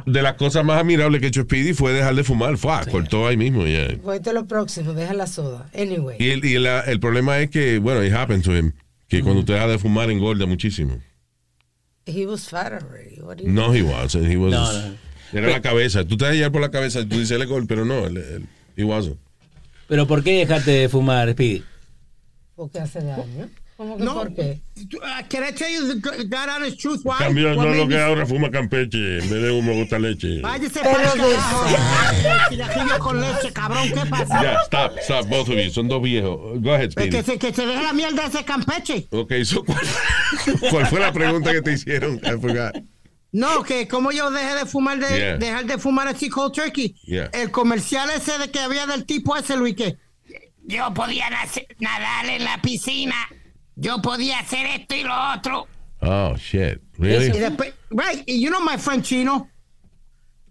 A: De las cosas más admirables que ha hecho Speedy fue dejar de fumar. Fue, cortó ahí mismo. ya.
C: Voy a lo próximo, deja la soda. Anyway.
A: Y, el, y la- el problema es que, bueno, it happened to him. Que cuando usted deja de fumar engorda muchísimo.
C: He was fat already. What do you
A: No, he wasn't. He was,
D: No, no.
A: Era la cabeza. Tú te vas a llevar por la cabeza y tú dices el gol, pero no, él, él- he wasn't.
D: ¿Pero por qué dejaste de fumar, Speedy?
C: Porque hace daño. ¿Cómo que
B: No.
C: por qué?
B: Can I tell you the God honest truth? Why?
I: Cambió no lo que ahora fuma campeche en vez de humo gusta leche.
B: Váyase para el carajo. Con leche, cabrón, ¿qué pasa?
A: Ya, stop, stop, both of you. Son dos viejos. Go ahead,
B: Es
A: Speedy.
B: que se, que se deje la mierda ese campeche.
A: Ok, so, ¿cuál, cuál fue la pregunta que te hicieron? I forgot.
B: No, que como yo dejé de fumar, de,
A: Yeah.
B: dejar de fumar así cold turkey.
A: Yeah.
B: El comercial ese de que había del tipo ese, Luis, que
J: Yo podía nadar en la piscina. Yo podía hacer esto y lo otro.
A: Oh, shit.
B: y
A: Really?
B: después, right, y you know my friend Chino,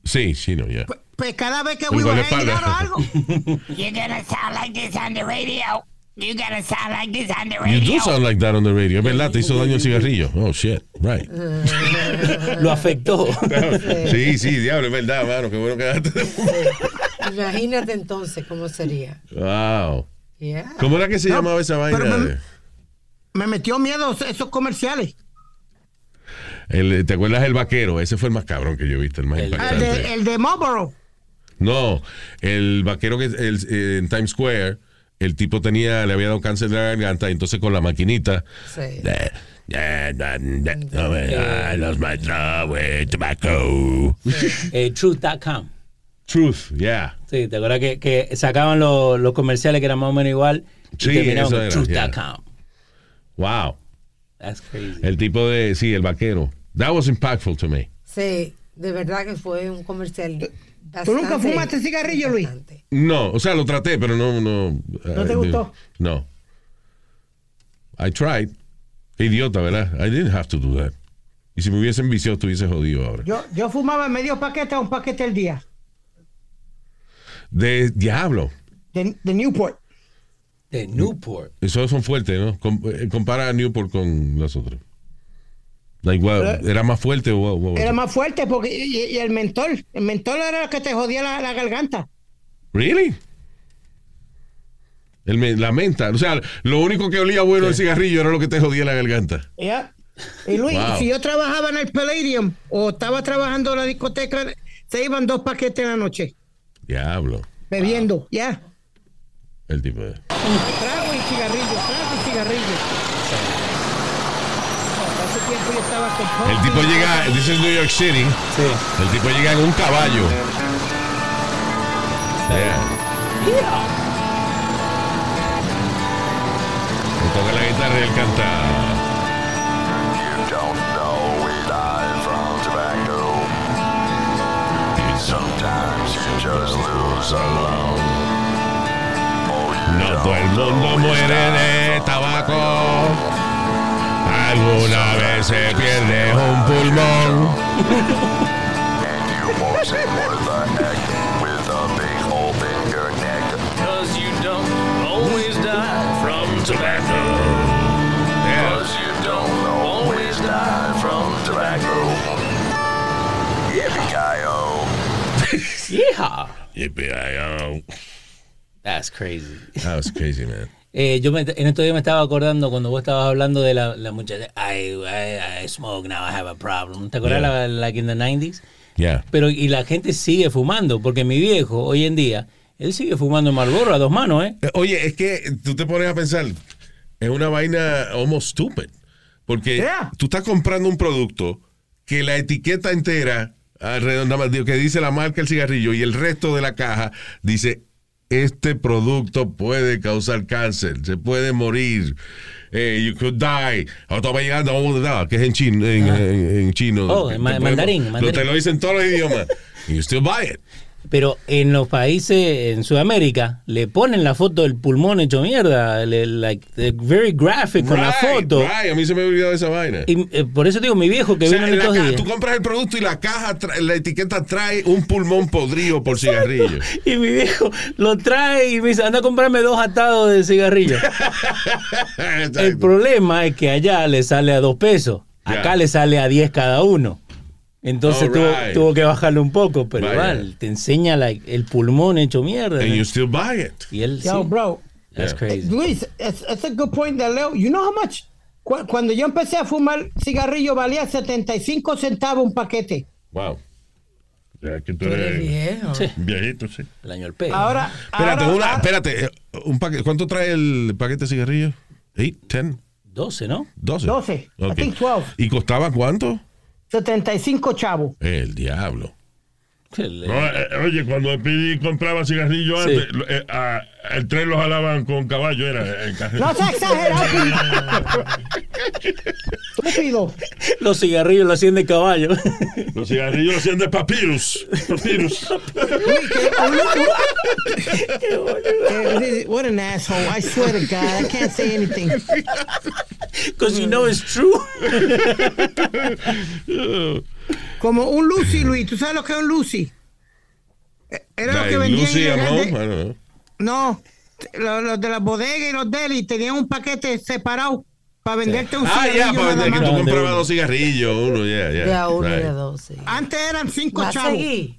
A: Sí, sí, no, ya.
B: pues, pues cada vez que we were hanging out o algo,
J: You're gonna sound like this on the radio. You're gonna sound like this on the
A: You
J: radio.
A: do sound like that on the radio. Verdad, te hizo daño el cigarrillo. Oh, shit. Right.
D: Lo afectó.
A: Sí, sí, diablo, es verdad, mano. Qué bueno que.
C: Imagínate entonces cómo sería.
A: Wow.
C: Yeah.
A: ¿Cómo era que se
B: No,
A: llamaba esa vaina?
B: pero me-
A: de-
B: me metió miedo esos comerciales.
A: El- ¿Te acuerdas el vaquero? Ese fue el más cabrón que yo he visto, el más
D: El-
B: El
A: impactante.
B: de, el de Marlboro.
A: No, el vaquero que el- eh, en Times Square, el tipo tenía, le había dado cáncer de la garganta, y entonces con la maquinita.
C: Sí.
A: I lost my throat with tobacco.
D: Eh, Truth.com.
A: Truth, yeah.
D: Sí, ¿te acuerdas que, que sacaban los, los comerciales que eran más o menos igual? Y
A: Sí,
D: terminaban
A: eso
D: con Truth.com.
A: Wow.
D: That's crazy.
A: El tipo de, sí, el vaquero. That was impactful to me.
C: Sí, de verdad que fue un comercial.
B: ¿Tú nunca fumaste cigarrillo, Luis?
A: No, o sea, lo traté, pero no, no.
B: ¿No te gustó?
A: No. I tried. Idiota, ¿verdad? I didn't have to do that. Y si me hubiesen viciado, estuviese jodido ahora.
B: Yo, yo fumaba medio paquete a un paquete al día.
A: De diablo.
B: De, de Newport.
D: De Newport.
A: Esos son fuertes, ¿no? Com- eh, compara a Newport con los otros. Like, what, ¿Era más fuerte was
B: Era más fuerte porque y, y el mentol. El mentol era lo que te jodía la, la garganta.
A: Really? El me- la menta. O sea, lo único que olía bueno del cigarrillo era lo que te jodía la garganta.
B: Ya. Y Luis,
A: Wow.
B: si yo trabajaba en el Palladium o estaba trabajando en la discoteca, se iban dos paquetes en la noche
A: Diablo.
B: bebiendo. Ya.
A: El tipo de.
B: Trago y cigarrillo, trago y cigarrillo. Hace tiempo yo estaba con
A: El tipo llega, this is New York City.
D: Sí.
A: El tipo llega en un caballo. Yeah. Le toca la guitarra y él canta.
K: don't know we die from tobacco. Sometimes you just lose alone. You
A: No todo el mundo muere de tabaco. alguna vez se pierde un pulmón.
K: And you
D: That's crazy.
A: That was crazy, man.
D: Eh, yo me- en estos días me estaba acordando cuando vos estabas hablando de la, la muchacha. I, I, I smoke now, I have a problem. ¿Te acuerdas
A: Yeah.
D: la, like in the 90s?
A: Yeah.
D: Pero y la gente sigue fumando, porque mi viejo hoy en día, él sigue fumando Marlboro a dos manos, ¿eh?
A: Eh, Oye, es que tú te pones a pensar, es una vaina almost stupid. Porque
B: Yeah.
A: tú estás comprando un producto que la etiqueta entera, alrededor, nada más, digo, que dice la marca del cigarrillo y el resto de la caja dice, este producto puede causar cáncer, se puede morir, eh, you could die, o te va a llegar a que es en chino. En, en- en chino
D: Oh, en ma- mandarín,
A: lo-
D: mandarín.
A: Te lo dicen todos los idiomas. you still buy it.
D: Pero en los países, en Sudamérica, le ponen la foto del pulmón hecho mierda, le- like, very graphic con la foto.
A: right, a mí se me ha olvidado esa vaina.
D: Y eh, por eso digo, mi viejo que
A: O sea,
D: vino en estos días.
A: tú compras el producto y la caja, la etiqueta trae un pulmón podrido por cigarrillo.
D: Y mi viejo lo trae y me dice, anda a comprarme dos atados de cigarrillo. El problema es que allá le sale a dos pesos. Acá le sale a 10 cada uno. Entonces
A: All
D: tuvo,
A: right.
D: tuvo que bajarle un poco, pero igual te enseña la- el pulmón hecho mierda.
A: And you still buy it.
D: Y él
B: Yo,
D: sí,
B: bro.
D: that's
A: Yeah.
D: crazy.
B: Luis, it's, it's a good point de Leo. You know how much? Cu- Cuando yo empecé a fumar cigarrillo valía 75 centavos un paquete.
I: Wow. Ya que tú
C: eres viejo.
D: Sí,
I: viejito, sí.
D: el año del pelo.
B: Ahora,
A: Espérate,
B: ahora-
A: una- espérate, eh, un paquete, ¿cuánto trae el paquete de cigarrillos? ¿8, 10,
D: 12, ¿no?
A: 12?
B: 12. I
A: Ok.
B: think 12.
A: ¿Y costaba cuánto?
B: 75 chavos.
A: El diablo.
D: Le-
I: No, eh, oye, cuando Speedy compraba cigarrillos
D: Sí.
I: antes, lo- eh, a- el tren los jalaban con caballo, era el carrito.
B: No seas exagerado. Estúpido.
D: Los cigarrillos lo hacían de caballo.
I: Los cigarrillos hacían de. Papyrus.
B: Eh, What an asshole. I swear to God, I can't say anything.
D: Because you know it's true.
B: Como un Lucy, Luis. ¿Tú sabes lo que es un Lucy? Eh, Era lo que vendían.
A: Lucy
B: en el-
A: don't know.
B: No, los, los de las bodegas y los delis tenían un paquete separado para venderte un
A: Ah,
B: cigarrillo
A: ya, para vender, que tú comprabas dos cigarrillos, uno, ya, ya.
C: De a uno y
A: right.
C: de dos, sí.
B: Antes eran cinco
C: ¿Va a
B: chavos.
C: seguir?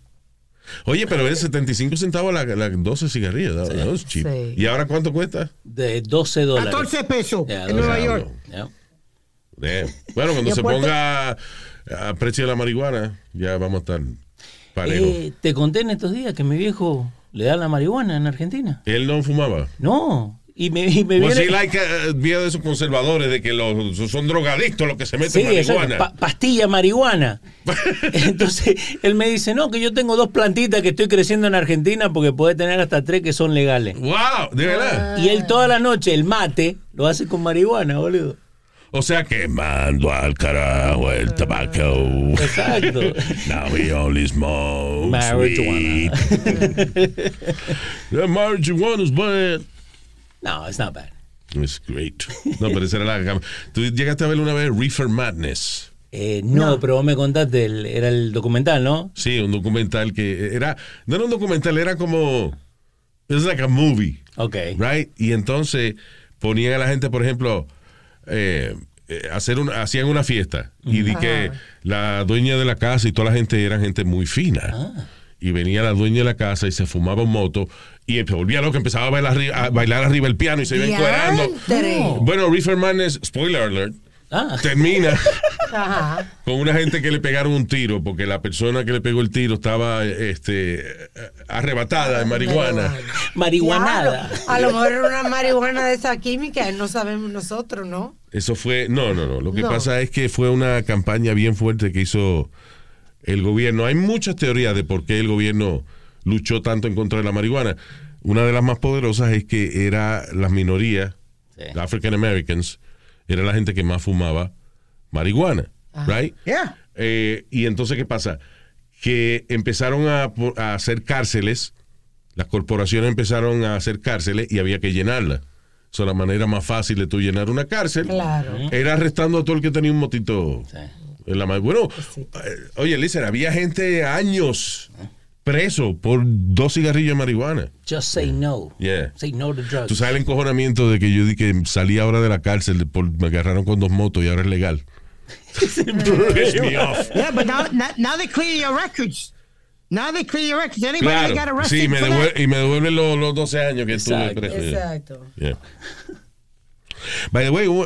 A: Oye, pero es 75 centavos la, la 12 cigarrillos. was cheap.
C: Sí.
A: ¿Y ahora cuánto cuesta?
D: De 12 dólares.
B: 14 pesos
D: Ya,
B: en Nueva. York.
D: Yeah.
A: Bueno, cuando
B: Y
A: se ponga a precio de la marihuana, ya vamos a estar parejos.
D: Eh, te conté en estos días que mi viejo le da la marihuana en Argentina.
A: Él no fumaba.
D: No. Y me, y me
A: Pues
D: viene...
A: sí, like, uh, vía de esos conservadores de que los, son drogadictos los que se meten
D: Sí,
A: marihuana.
D: pa- pastilla marihuana. Entonces, él me dice, no, que yo tengo dos plantitas que estoy creciendo en Argentina porque puede tener hasta tres que son legales.
A: wow, de verdad.
D: Y él toda la noche, el mate, lo hace con marihuana, boludo.
A: O sea, quemando al carajo el tabaco.
D: Exacto.
A: Now he only smokes
D: Marijuana.
A: weed. The marijuana's bad.
D: No, it's not bad.
A: It's great. No, pero esa era la... Tú llegaste a ver una vez Reefer Madness.
D: Eh, no, pero vos me contaste, el- era el documental, ¿no?
A: Sí, un documental que era... No era un documental, era como... It's like a movie.
D: Ok.
A: Right? Y entonces ponían a la gente, por ejemplo, eh, eh, hacer un, hacían una fiesta y di que la dueña de la casa y toda la gente eran gente muy fina. Y venía la dueña de la casa y se fumaba un moto y se volvía loco, empezaba a bailar, a bailar arriba el piano y se iba encuerando. Bueno, Reefer Madness, spoiler alert,
D: Ah,
A: termina
C: Ajá.
A: con una gente que le pegaron un tiro porque la persona que le pegó el tiro estaba este, arrebatada de marihuana.
D: marihuanada.
C: A lo mejor era una marihuana de esa química, no sabemos nosotros, ¿no?
A: Eso fue, no, no, no. Lo que
C: No.
A: pasa es que fue una campaña bien fuerte que hizo el gobierno. Hay muchas teorías de por qué el gobierno luchó tanto en contra de la marihuana. Una de las más poderosas es que era las minorías,
D: Sí.
A: African Americans, era la gente que más fumaba marihuana, right?
B: Yeah.
A: Eh, y entonces, ¿qué pasa? Que empezaron a, hacer cárceles, las corporaciones empezaron a hacer cárceles y había que llenarlas. So, la manera más fácil de tú llenar una cárcel
C: Claro.
A: era arrestando a todo el que tenía un motito en la mano. Bueno, eh, oye, Lisa, había gente años preso por dos cigarrillos de marihuana.
D: Just say no.
A: Yeah.
D: Say no to drugs.
A: Tú sabes el encojonamiento de que yo di que salí ahora de la cárcel, por, me agarraron con dos motos y ahora es legal. Pissed me off.
B: Yeah, but now, now, now they clear your records. Now they clear your records. Anybody that got
A: Claro,
B: arrested
A: sí, me
B: for
A: devuel-
B: that?
A: y me devuelven los, los 12 años que estuve
D: Exacto.
A: preso.
C: Exacto.
A: Yeah. By the way, uh,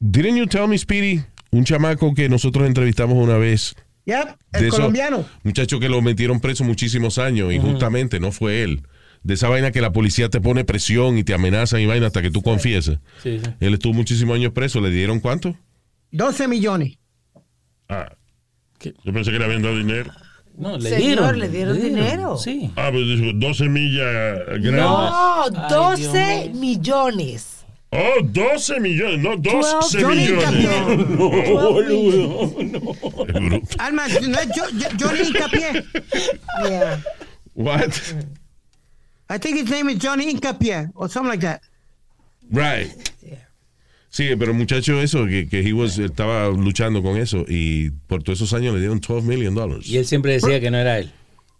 A: Didn't you tell me, Speedy, un chamaco que nosotros entrevistamos una vez?
B: Yep,
A: de
B: el
A: esos
B: colombiano.
A: Muchacho que lo metieron preso muchísimos años y justamente no fue él. De esa vaina que la policía te pone presión y te amenazan y vaina hasta que tú confieses.
D: Sí, sí.
A: Él estuvo muchísimos años preso. ¿Le dieron cuánto?
B: 12 millones.
I: Ah, yo pensé que le habían dado dinero.
D: No,
C: le Señor, dieron, le dieron le dieron, dinero.
D: Sí.
I: Ah, pues dijo 12 millas grandes.
C: No, 12 millones.
I: Oh, 12 millones, no 12
C: Johnny
I: millones. No,
C: boludo,
B: Alma, no es Jo- Jo- Johnny Incapié.
C: Yeah.
A: What?
B: I think his name is Johnny Incapié or something like that.
A: Right. Sí, pero muchacho eso, que, que he was, estaba luchando con eso y por todos esos años le dieron 12 million dollars.
D: Y él siempre decía que no era él.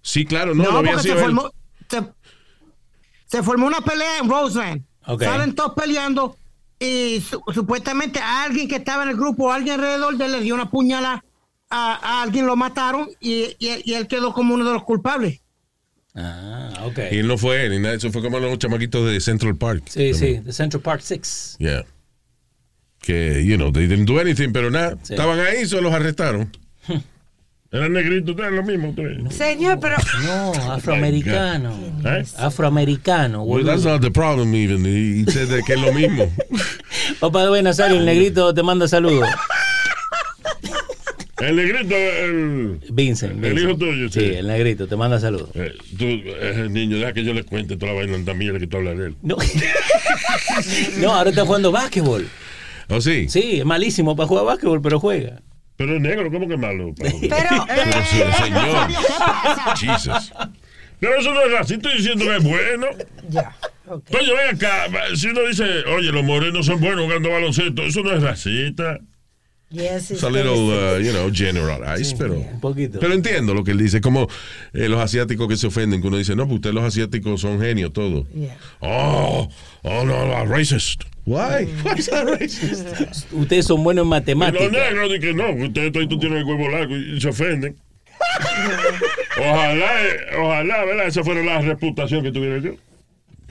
A: Sí, claro, no, no, había
B: porque se
A: sido él.
B: formó, se, se formó una pelea en Roseland.
D: Ok.
B: Salen todos peleando y su- supuestamente a alguien que estaba en el grupo, alguien alrededor de él le dio una puñalada a, a alguien, lo mataron y, y, y él quedó como uno de los culpables.
D: Ah, ok.
A: Y él no fue él, ni nada, eso fue como los chamaquitos de Central Park.
D: Sí, sí, The Central Park 6.
A: Yeah. Que, you know, they didn't do anything, pero nada,
D: Sí.
A: estaban ahí, solo los arrestaron.
I: Eran negritos, ustedes lo mismo. ustedes.
C: Señor, pero.
D: No, afroamericano.
I: ¿Eh?
D: Afroamericano,
A: Well, that's not the problem even. He, he said that que es lo mismo.
D: Papá de Nazario, el negrito te manda saludos.
I: El negrito, el,
D: Vincent.
I: el
D: Vincent.
I: hijo tuyo,
D: Sí,
I: sí.
D: el negrito te manda saludos.
I: Eh, tú, eh, niño, deja que yo le cuente toda la vaina también que tú hablas de él.
D: No. no, ahora está jugando básquetbol.
A: ¿Oh, sí?
D: Sí, es malísimo para jugar básquetbol, pero juega.
I: Pero es negro, ¿cómo que es malo?
C: Pero.
A: Pero sí, señor. Jesus.
I: Pero eso no es así, estoy diciendo que es bueno.
C: Ya. ok.
I: Coño, ven acá, si uno dice, oye, los morenos son buenos jugando baloncesto, eso no es racista.
C: Yes,
A: It's a little, uh, you know, generalized, pero...
D: Un poquito.
A: Pero entiendo lo que él dice, como eh, los asiáticos que se ofenden, que uno dice, no, pues ustedes los asiáticos son genios, todo.
C: Yeah.
A: Oh, oh, no, no, racist. Why? Why is that racist?
D: Ustedes son buenos en
I: Y los
D: matemáticas.
I: negros dicen que no, que ustedes toditos tienen el huevo largo y se ofenden. ojalá, eh, ojalá, ¿verdad? Esa fuera la reputación que tuviera yo.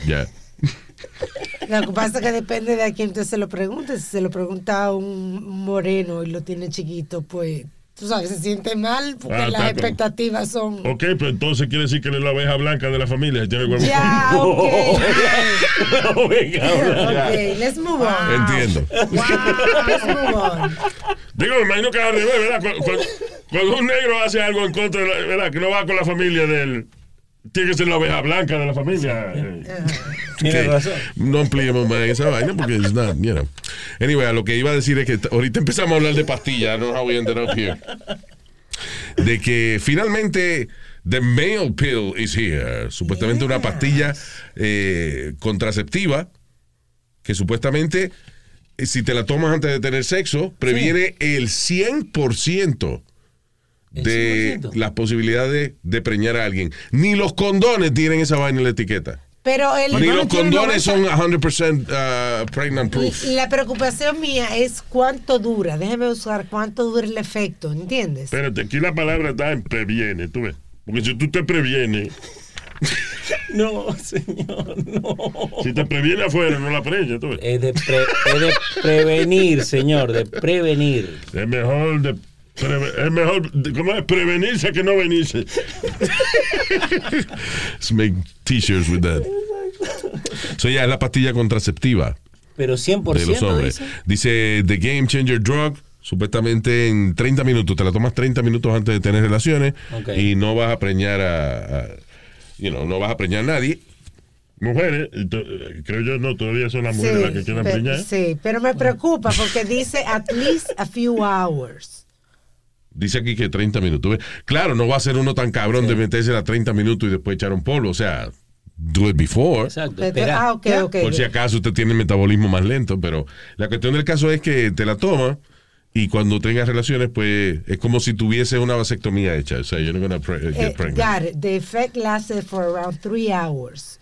A: Ya.
C: Lo que pasa es que depende de a quién usted se lo pregunte. Si se lo pregunta a un moreno y lo tiene chiquito, pues, tú sabes, se siente mal porque
I: Ah,
C: las expectativas son.
I: Ok, pero entonces quiere decir que él es la oveja blanca de la familia, que tiene el
C: Ya, ok. Ok, let's move on.
A: Entiendo.
C: Let's move on.
I: Digo, me imagino que al revés, ¿verdad? Cuando, cuando- un negro hace algo en contra de la, ¿verdad? Que no va con la familia del, tiene que ser la oveja blanca de la familia. eh.
D: Tiene razón.
A: No ampliemos más esa vaina porque it's not, you know. Anyway, a lo que iba a decir es que ahorita empezamos a hablar de pastillas. I don't know how we ended up here. De que finalmente the male pill is here. Supuestamente una pastilla eh, contraceptiva que supuestamente eh, si te la tomas antes de tener sexo previene el 100% de las posibilidades de preñar a alguien. Ni los condones tienen esa vaina en la etiqueta.
C: Pero el
A: Ni los condones son 100% uh, pregnant proof.
C: Y La preocupación mía es cuánto dura. Déjeme usar cuánto dura el efecto, ¿entiendes?
I: Espérate, aquí la palabra está en previene, tú ves. Porque si tú te previenes,
D: No, señor, no.
I: si te previene afuera, no la preñas, tú ves.
D: Es de, pre- es de prevenir, señor, de prevenir.
I: Es mejor de preve- es mejor, ¿cómo es? Prevenirse que no venirse.
A: Let's make t-shirts with that. So ya es la pastilla contraceptiva
D: Pero 100%
A: de los hombres.
D: dice.
A: The Game Changer Drug. Supuestamente en 30 minutos, te la tomas 30 minutos antes de tener relaciones y no vas a preñar a, a- you know, no vas a preñar a nadie.
I: Mujeres, y to- creo yo, no, todavía son las mujeres las que quieren preñar.
C: sí, pero me preocupa porque dice at least a few hours.
A: Dice aquí que 30 minutos. Claro, no va a ser uno tan cabrón de meterse a 30 minutos y después echar un polvo. O sea, do it before.
D: Exacto,
C: ah, ok, ok.
A: Por si acaso usted tiene el metabolismo más lento, pero la cuestión del caso es que te la toma y cuando tengas relaciones, pues es como si tuviese una vasectomía hecha. O sea, you're not gonna pre-
C: Eh,
A: get pregnant.
C: got it. The effect lasted for around three hours.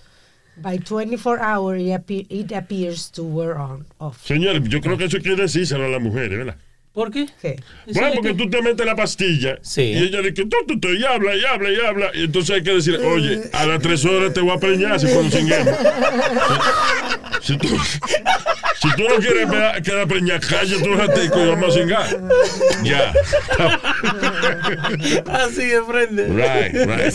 C: By 24 hours, it, appe- it appears to wear on off.
I: Señores, yo creo que eso quiere decírselo a las mujeres, ¿verdad?
D: ¿Por qué?
C: ¿Qué?
I: Bueno, porque tú te metes la pastilla
D: Sí.
I: y ella dice que tú, tú, tú, y habla, y habla, y habla. Y entonces hay que decir, oye, a las tres horas te voy a preñar si cuando cinguemos. Si tú, si tú no quieres quedar preñada, cállate un ratico y vamos a cingar. Ya.
D: Así de frente.
A: Right, right.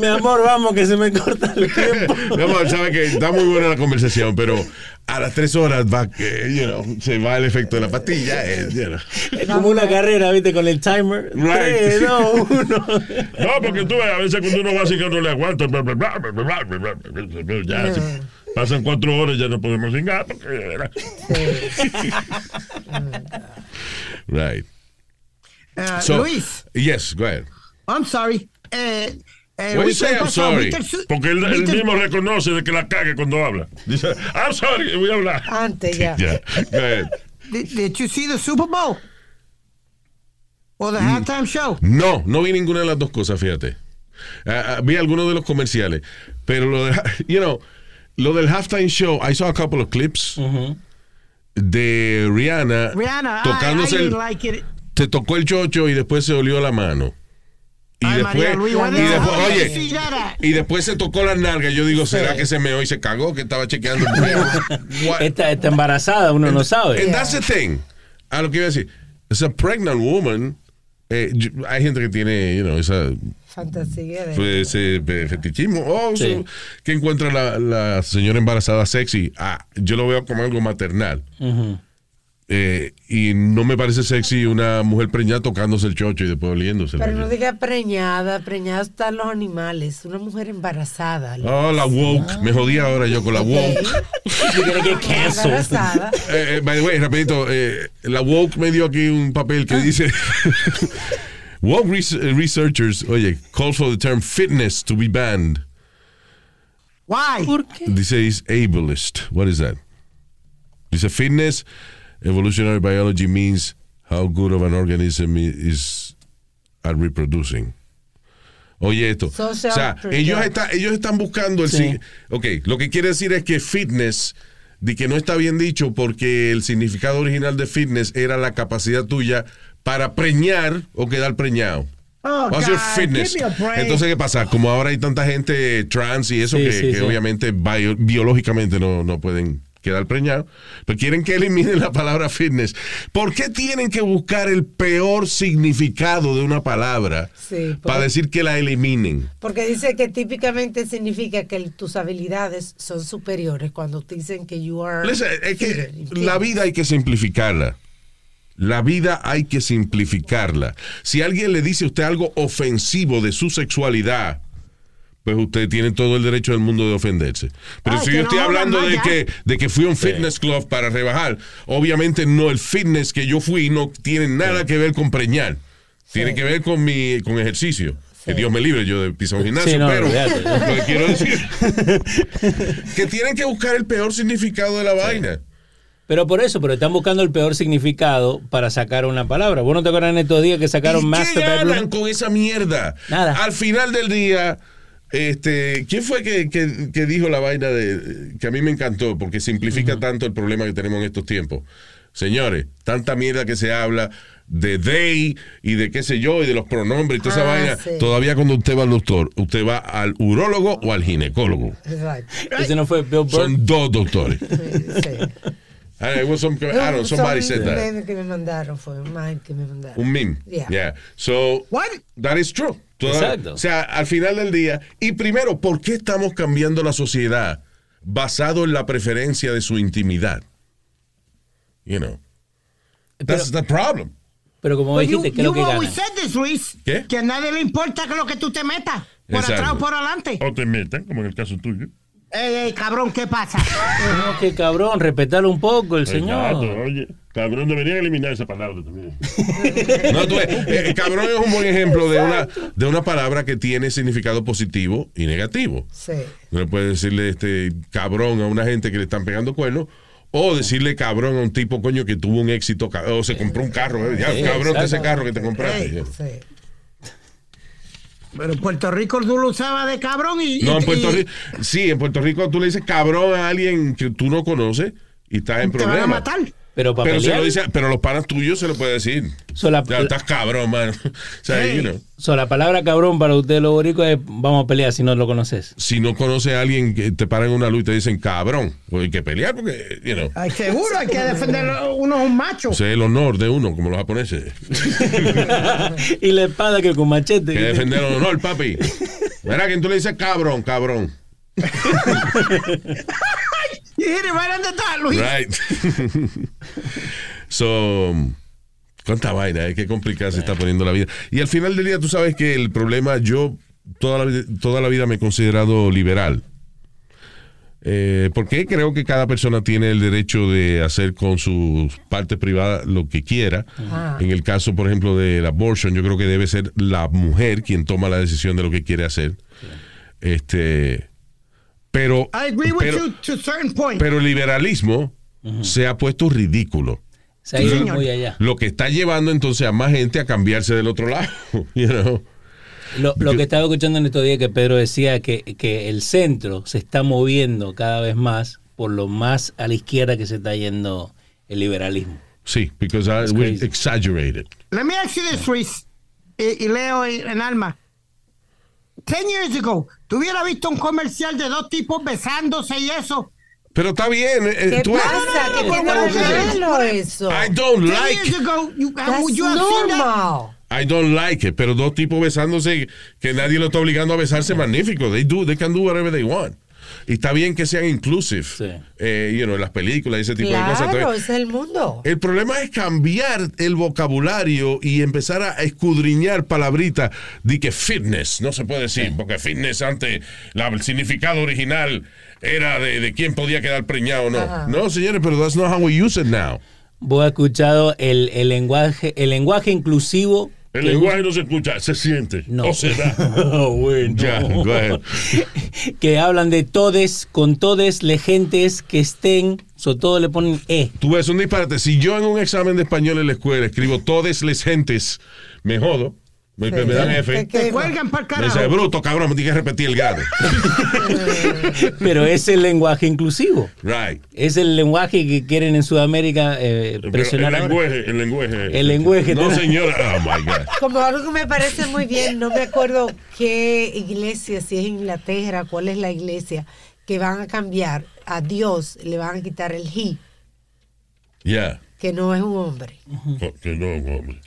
D: Mi amor, vamos, que se me corta el tiempo.
A: Mi amor, sabe que está muy buena la conversación, pero a las tres horas va, you know, se va el efecto de la pastilla. You.
D: Es como una carrera, viste, con el timer.
A: Right.
D: Tres.
I: No, porque tú a veces cuando uno va así que no le aguanta, pasan cuatro horas ya no podemos cingar.
A: right.
B: Luis.
A: Yes, go ahead.
B: I'm sorry. Uh, eh, weekend
A: say I'm sorry?
B: ¿viste el
I: Porque él, él
B: el-
I: mismo reconoce de que la cague cuando habla. Dice, I'm sorry, voy a hablar.
C: Antes ya.
A: Yeah, go ahead.
B: Did, did you see the Super Bowl? Or the
A: Mm.
B: halftime show?
A: No, no vi ninguna de las dos cosas, fíjate. Ah, ah, vi algunos de los comerciales, pero lo de, you know, lo del halftime show, I saw a couple of clips de Rihanna,
B: Rihanna, I-
A: tocándose
B: I,
A: el,
B: didn't like it.
A: se tocó el chocho y después se olió la mano. Y
B: Ay,
A: después,
B: María Luis,
A: y
B: ¿dónde
A: después,
B: está?
A: oye,
B: Sí,
A: y después se tocó las nalgas. Yo digo, ¿será que se meó y se cagó? Que estaba chequeando.
D: Está, está embarazada, uno no sabe.
A: And that's the thing. A lo que iba a decir, es a pregnant woman. eh, yo- hay gente que tiene, you know, esa
C: Fantasía de.
A: pues, ese eh, fetichismo. Oh,
D: Sí.
A: so, que encuentra la, la señora embarazada sexy. Ah, yo lo veo como algo maternal.
D: Ujú.
A: Eh, y no me parece sexy una mujer preñada tocándose el chocho y después oliéndose.
C: Pero no diga preñada, preñadas están los animales. Una mujer embarazada.
A: Oh, la woke. Me jodí ahora yo con la woke.
C: Embarazada.
A: Eh, eh, by the way, rapidito, eh, la woke me dio aquí un papel que dice woke res- researchers, oye, call for the term fitness to be banned.
B: Why?
D: ¿Por qué?
A: Dice is ableist. What is that? Dice fitness, evolutionary biology means how good of an organism is at reproducing. Oye esto.
C: Social
A: o sea, ellos, está- ellos están buscando el...
D: Sí.
A: Ok, lo que quiere decir es que fitness, de que no está bien dicho porque el significado original de fitness era la capacidad tuya para preñar o quedar preñado.
B: Oh,
A: What's your
B: God,
A: fitness?
B: give me a break.
A: Entonces, ¿qué pasa? Como ahora hay tanta gente trans y eso
D: Sí,
A: que,
D: sí,
A: que
D: sí.
A: obviamente bio- biológicamente no, no pueden quedar preñados, pero quieren que eliminen la palabra fitness. ¿Por qué tienen que buscar el peor significado de una palabra
C: Sí,
A: para decir que la eliminen?
C: Porque dice que típicamente significa que tus habilidades son superiores cuando te dicen que you are.
A: Es que la vida hay que simplificarla. La vida hay que simplificarla. Si alguien le dice a usted algo ofensivo de su sexualidad, pues usted tiene todo el derecho del mundo de ofenderse. Pero
B: Ay,
A: si
B: que
A: yo estoy hablando de que, de que fui a un fitness club para rebajar, obviamente no, el fitness que yo fui no tiene nada que ver con preñar. Tiene que ver con mi con ejercicio. Que Dios me libre yo de pisar un gimnasio,
D: Sí, no,
A: pero lo que quiero decir que tienen que buscar el peor significado de la vaina.
D: Pero por eso, pero están buscando el peor significado para sacar una palabra. ¿Vos no te acuerdas en estos días que sacaron
A: ¿Y
D: Master
A: qué ganan con esa mierda?
D: Nada.
A: Al final del día, este, ¿quién fue que, que- que dijo la vaina de que a mí me encantó porque simplifica tanto el problema que tenemos en estos tiempos? Señores, tanta mierda que se habla de they y de qué sé yo y de los pronombres y toda esa
C: Ah,
A: vaina.
C: sí.
A: Todavía cuando usted va al doctor, usted va al urólogo o al ginecólogo.
C: Exacto.
D: Ese no fue Bill Burr.
A: Son dos doctores.
C: Sí.
A: I don't know, it was some- I don't know, somebody
C: Son
A: said that.
C: memes que me mandaron, fue un meme que me mandaron.
A: Un meme.
C: Yeah.
A: Yeah. So, that is true. Toda-
D: Exacto.
A: O sea, al final del día. Y primero, ¿por qué estamos cambiando la sociedad basado en la preferencia de su intimidad? You know. That's the problem.
D: Pero como
B: you,
D: dijiste, ¿qué es lo
B: you
D: que gana?
B: said this, Luis.
A: ¿Qué?
B: Que a nadie le importa lo que tú te metas. Por
I: Exacto.
B: atrás o por adelante.
I: O te metan, como en el caso tuyo.
B: Ey, ey, cabrón, ¿qué pasa?
D: No, que cabrón, respetarlo un poco el
I: Exacto,
D: señor.
I: oye, cabrón, deberían eliminar esa palabra también.
A: No, tú ves, eh, cabrón es un buen ejemplo de una, de una palabra que tiene significado positivo y negativo.
C: Sí.
A: No le puedes decirle este cabrón a una gente que le están pegando cuernos. O decirle cabrón a un tipo, coño, que tuvo un éxito, o se compró un carro. eh, Ya,
D: Sí,
A: cabrón, de ese carro que te compraste.
C: Sí.
B: Pero en Puerto Rico tú lo usabas de cabrón y.
A: No, en Puerto
B: y
A: Rico. Sí, en Puerto Rico tú le dices cabrón a alguien que tú no conoces y estás en
B: Te van a
A: problemas.
B: matar.
D: Pero para
A: Pero, se lo dice, pero los panas tuyos se lo puede decir.
D: so la,
A: Ya, estás cabrón, man. O sea,
B: Hey.
A: you know,
D: so la palabra cabrón para usted los boricos es vamos a pelear si no lo conoces.
A: si no conoces a alguien que te paran en una luz y te dicen cabrón, pues hay que pelear porque, you know,
B: Ay, seguro, hay que defender. Uno es un macho.
A: ese es el honor de uno, como los japoneses.
D: y la espada que con machete.
A: que defender el honor, papi. Verá que tú le dices cabrón, cabrón.
B: You hit it right on the dot, Luis.
A: Right. so, cuánta vaina, eh, qué complicada se está poniendo la vida. Y al final del día, tú sabes que el problema, yo toda la, vida- toda la vida me he considerado liberal. Eh, porque creo que cada persona tiene el derecho de hacer con sus partes privadas lo que quiera. En el caso, por ejemplo, del abortion, yo creo que debe ser la mujer quien toma la decisión de lo que quiere hacer. Este, pero,
B: I agree with
A: pero,
B: you to a certain point.
A: pero el liberalismo se ha puesto ridículo.
D: Se ha ido
B: señor.
D: muy allá.
A: Lo que está llevando entonces a más gente a cambiarse del otro lado. you know.
D: Lo, lo que estaba escuchando en estos días que Pedro decía que, que el centro se está moviendo cada vez más por lo más a la izquierda que se está yendo el liberalismo.
A: Sí, because I,
D: That's
A: we
D: crazy.
A: exaggerated.
B: Let me ask you this, Luis. Y, y Leo y- en alma. Ten years ago, ¿tú hubieras visto un comercial de dos tipos besándose y eso?
A: Pero está bien. eh,
C: ¿Qué
A: tú-
C: pasa?
B: no,
C: ¿Qué
B: no,
C: tiene
B: no,
C: que
B: no,
C: verlo eso?
A: I don't
B: Ten
A: like
B: years ago, you,
C: That's
B: you
C: normal.
A: I don't like it, pero dos tipos besándose que nadie lo está obligando a besarse, magnífico. They do, they can do whatever they want. Y está bien que sean inclusive,
D: Sí.
A: eh, you know, en las películas y ese tipo de cosas.
C: Claro, es el mundo.
A: El problema es cambiar el vocabulario y empezar a escudriñar palabritas de que fitness, no se puede decir, porque fitness antes, la- el significado original era de, de quién podía quedar preñado o no.
C: Ajá.
A: No, señores, pero that's not how we use it now.
D: Vos has escuchado el, el lenguaje, el lenguaje inclusivo.
I: El lenguaje no se escucha, se siente.
D: No.
I: O se da.
D: bueno.
A: Ya, go ahead.
D: que hablan de todes, con todes, le gentes que estén, sobre todo le ponen E.
A: Tú ves un disparate. Si yo en un examen de español en la escuela escribo todes les gentes, me jodo. Me, dan F.
C: ¿Qué- qué-
B: Te cuelgan para el
A: Me dice,
B: carajo.
A: bruto, cabrón, me tienes que repetir el grado.
D: Pero es el lenguaje inclusivo.
A: Right.
D: Es el lenguaje que quieren en Sudamérica eh,
I: el
D: presionar. ahora.
I: lenguaje, el lenguaje.
D: El lenguaje.
A: No, señora. Oh, my God.
C: Como algo que me parece muy bien, no me acuerdo qué iglesia, si es Inglaterra, cuál es la iglesia, que van a cambiar a Dios, le van a quitar el he.
A: Yeah.
C: Que no es un hombre.
I: Que no, hombre.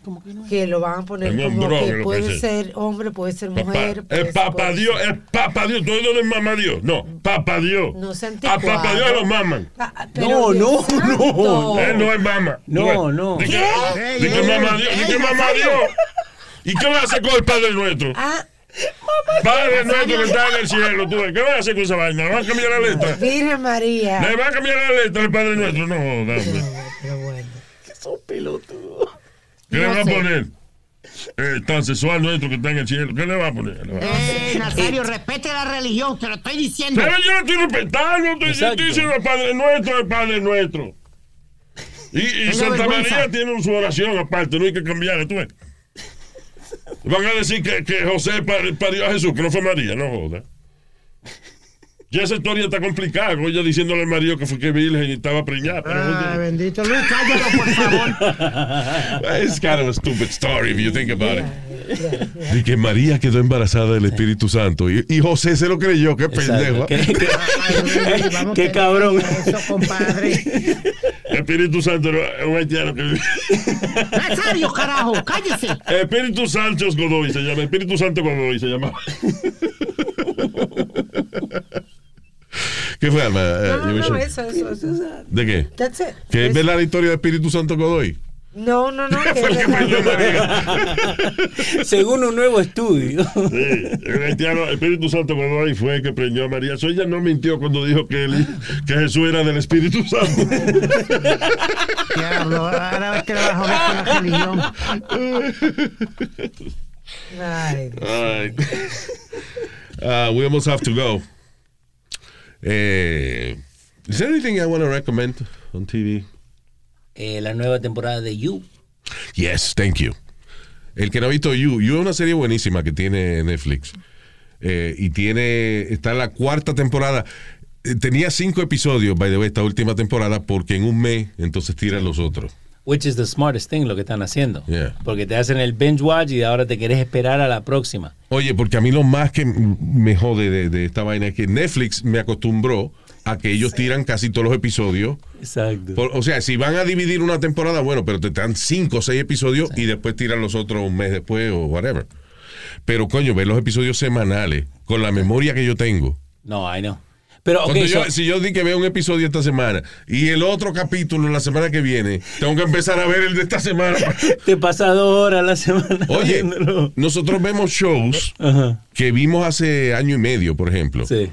C: Que lo van a poner
I: Es un
C: como
I: hombrón,
C: que
I: es
C: puede
I: es.
C: ser hombre, puede ser
I: Papá,
C: mujer. puede
I: es
C: ser-
I: papá Dios,
C: ser-
I: es papá Dios. Tú no eres mamá Dios. No, papá Dios.
C: No se
I: A papá Dios lo maman.
C: Ah, pero
D: No, no, no.
I: Él no es mamá.
D: No, no.
I: Mamá Dios. Di
B: ey,
I: que mamá. Dios. ¿Y qué vas a hacer con el Padre Nuestro?
C: Ah,
I: Padre Nuestro que está en el cielo. ¿tú? ¿Qué vas a hacer con esa vaina? ¿Le van a cambiar la letra?
C: Virgen María.
I: ¿Le van a cambiar la letra al Padre Nuestro? No, dame.
C: Pero bueno.
D: Son pelotudos.
I: ¿Qué le
C: No
I: va a poner? Eh, tan sexual nuestro que está en el cielo. ¿Qué le va a poner? Va a-
B: Eh, Nazario, respete la religión, te lo estoy diciendo.
I: Pero yo no estoy respetando, estoy, estoy diciendo el Padre Nuestro, el Padre Nuestro. Y, Santa
B: vergüenza.
I: María tiene su oración aparte, no hay que cambiarla, tú ves. Van a decir que, que José par- parió a Jesús, que no fue María, no joda. Ya esa historia está complicada, con ella diciéndole a María que fue que virgen y estaba preñada. Pero
B: Ah, bendito Luis, cállate, por favor.
A: It's kind of a stupid story if you think about it. De que María quedó embarazada del Espíritu Santo y, y José se lo creyó, qué pendejo.
D: ¿Qué, qué-
B: Ay, Luis, vamos
D: Qué
B: que-
D: cabrón.
B: Eso, compadre.
I: Espíritu Santo era un haitiano que
B: Nazario, carajo, cállese.
I: Espíritu Santo Godoy se llama, Espíritu Santo Godoy se llama.
A: ¿Qué fue, Alma? Eh,
C: No, no,
A: you
C: no,
A: should-
C: eso, eso, eso.
A: ¿De qué?
C: That's it.
A: ¿Que es la historia del Espíritu Santo Godoy?
C: No, no, no. que
I: que.
D: Según un nuevo estudio.
I: Sí, el haitiano, Espíritu Santo Godoy fue el que preñó a María. So, ella no mintió cuando dijo que, él- que Jesús era del Espíritu Santo.
B: Diablo, ahora ves que con la religión.
C: Ay, Dios.
A: Alright. Uh, we almost have to go. Eh, is there anything I want to recommend on TV?
D: Eh, la nueva temporada de You.
A: Yes, thank you. El que no ha visto You, You es una serie buenísima que tiene Netflix. Eh, y tiene, está en la cuarta temporada. Eh, Tenía cinco episodios, by the way, esta última temporada, porque en un mes entonces tiran los otros.
D: Which is the smartest thing lo que están haciendo.
A: Yeah.
D: Porque te hacen el binge watch y ahora te querés esperar a la próxima.
A: Oye, porque a mí lo más que me jode de, de esta vaina es que Netflix me acostumbró a que ellos tiran casi todos los episodios.
D: Exacto.
A: Por- o sea, si van a dividir una temporada, bueno, pero te dan cinco o seis episodios y después tiran los otros un mes después o whatever. Pero coño, ver los episodios semanales con la memoria que yo tengo.
D: No, I know. Pero,
A: yo-
D: so-
A: si yo di que veo un episodio esta semana y el otro capítulo la semana que viene, tengo que empezar a ver el de esta semana.
D: te pasa dos horas la semana.
A: Oye,
D: viéndolo.
A: nosotros vemos shows
D: Ajá.
A: que vimos hace año y medio, por ejemplo.
D: Sí.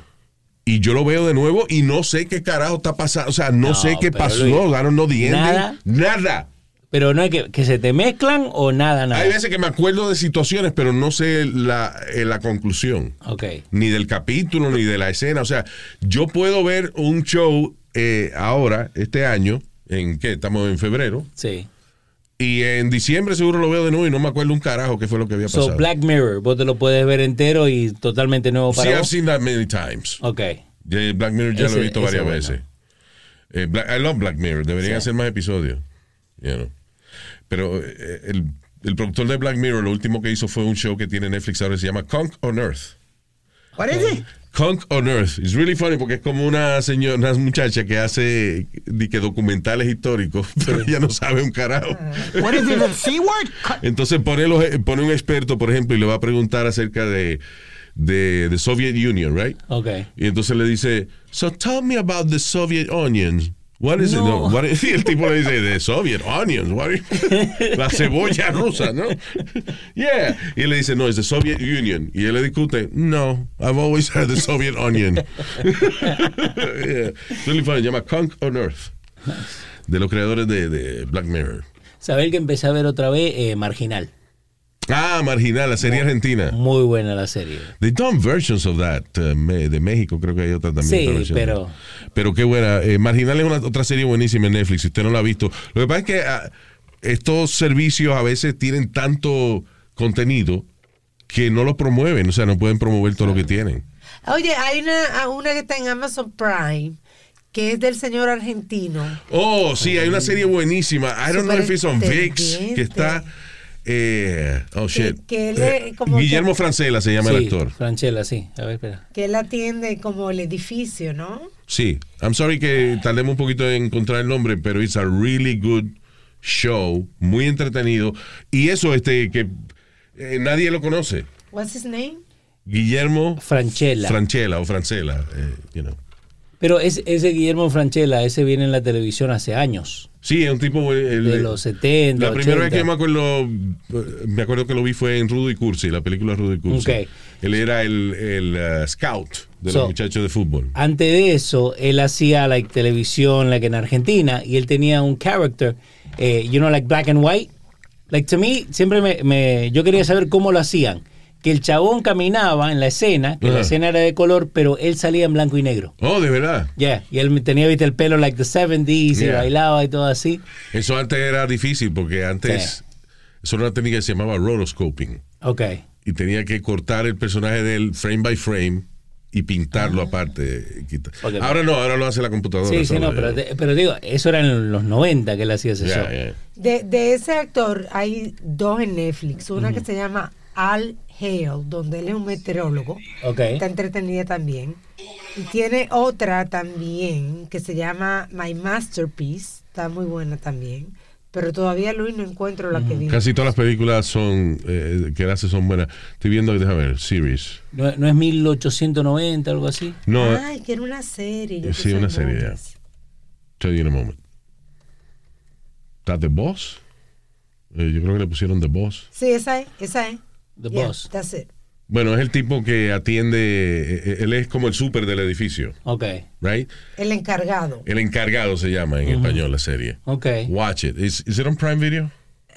A: Y yo lo veo de nuevo y no sé qué carajo está pasando. O sea, no,
D: No,
A: sé qué pasó.
D: Luis,
A: I don't know the ending.
D: nada.
A: Nada.
D: Pero no es que, que se te mezclan o nada, nada.
A: Hay veces que me acuerdo de situaciones, pero no sé la, eh, la conclusión.
D: Ok.
A: Ni del capítulo, ni de la escena. O sea, yo puedo ver un show eh, ahora, este año, en qué, estamos en febrero,
D: Sí.
A: y en diciembre seguro lo veo de nuevo y no me acuerdo un carajo qué fue lo que había pasado.
D: So, Black Mirror, vos te lo puedes ver entero y totalmente nuevo
A: Sí,
D: para
A: I've
D: vos.
A: seen that many times.
D: Ok.
A: Black Mirror ya lo he visto varias
D: bueno.
A: veces. Eh, Black- I love Black Mirror. Deberían
D: Sí.
A: hacer más episodios. You know. Pero eh, el, el productor de Black Mirror lo último que hizo fue un show que tiene Netflix ahora que se llama Conk on Earth.
B: What is it?
A: Conk on Earth. It's really funny porque es como una señora, una muchacha que hace di que documentales históricos, pero ella no sabe un carajo.
B: What is it, the C word?
A: Entonces pone, los, pone un experto, por ejemplo, y le va a preguntar acerca de, de, de Soviet Union, right?
D: Ok.
A: Y entonces le dice, so tell me about the Soviet onions. What is it?
D: No.
A: No, what is- y el tipo le dice, the Soviet onions. What are you-" La cebolla rusa, ¿no? Yeah. Y él le dice, no, es the Soviet Union. Y él le discute, no, I've always had the Soviet onion. yeah. Really funny. Se llama Conk on Earth. De los creadores de, de Black Mirror.
D: Saber que empecé a ver otra vez eh, Marginal.
A: Ah, Marginal, la serie argentina.
D: Muy buena la serie.
A: They done versions of that. uh, me- de México creo que hay otra también.
D: Sí,
A: otra
D: pero-
A: Pero qué buena. Eh, Marginal es una, otra serie buenísima en Netflix, si usted no la ha visto. Lo que pasa es que ah, estos servicios a veces tienen tanto contenido que no lo promueven, o sea, no pueden promover todo lo que tienen.
C: Oye, hay una, una que está en Amazon Prime que es del señor argentino.
A: Oh, sí, hay una serie buenísima. I don't know if it's on VIX, que está... eh, oh, shit.
C: que él
A: Eh,
C: como
A: Guillermo
C: que-
A: Francela se llama el actor.
D: Franchella, sí. A ver, espera.
C: Que él atiende como el edificio, ¿no?
A: Sí, I'm sorry que tardemos un poquito en encontrar el nombre, pero it's a really good show, muy entretenido. Y eso, este, que eh, nadie lo conoce.
C: What's his name?
A: Guillermo
D: Franchella.
A: Franchella o Francela, eh, you know.
D: Pero ese, ese Guillermo Franchella, ese viene en la televisión hace años.
A: Sí, es un tipo. eh, el-
D: De los 70,
A: La primera vez
D: 80.
A: que me acuerdo, eh, me acuerdo que lo vi fue en Rudo y Cursi, la película Rudo y Cursi. Él era el, el, uh, scout de
D: So-
A: los muchachos de fútbol.
D: Antes de eso, él hacía like televisión, like en Argentina, y él tenía un character, eh, you know, like black and white. Like to me, siempre me, me- yo quería saber cómo lo hacían. Que el chabón caminaba en la escena, que la escena era de color, pero él salía en blanco y negro.
A: Oh, de verdad.
D: Yeah, y él tenía, viste, el pelo like the 70s y bailaba y todo así.
A: Eso antes era difícil porque antes. Eso era una técnica que se llamaba rotoscoping.
D: Ok.
A: Y tenía que cortar el personaje del frame by frame y pintarlo aparte. quita-
D: Ok.
A: Ahora no, ahora lo hace la computadora.
D: Sí, sí, no,
A: ya.
D: pero, te- pero digo, eso era en los 90 que él hacía ese
A: Ya,
D: show.
A: ya.
C: De, de ese actor hay dos en Netflix. Una que se llama Al Hale, donde él es un meteorólogo. Está entretenida también. Y tiene otra también que se llama My Masterpiece. Está muy buena también. Pero todavía Luis no encuentro la que vi.
A: Casi todas las películas son eh, que él hace son buenas. Estoy viendo, déjame ver, series.
D: ¿No, no es 1890 algo así?
A: No,
C: Ay, que era una serie. yo
A: eh, sí, una serie ya. Tell you in a moment. ¿Está The Boss? Eh, yo creo que le pusieron The Boss.
C: Sí, esa es, esa es.
D: The
C: Yeah,
D: Boss.
C: that's it.
A: Bueno, es el tipo que atiende, eh, eh, él es como el súper del edificio,
D: Ok.
A: right?
C: El encargado.
A: El encargado se llama en español la serie.
D: Ok.
A: Watch it. Is, is it on Prime Video?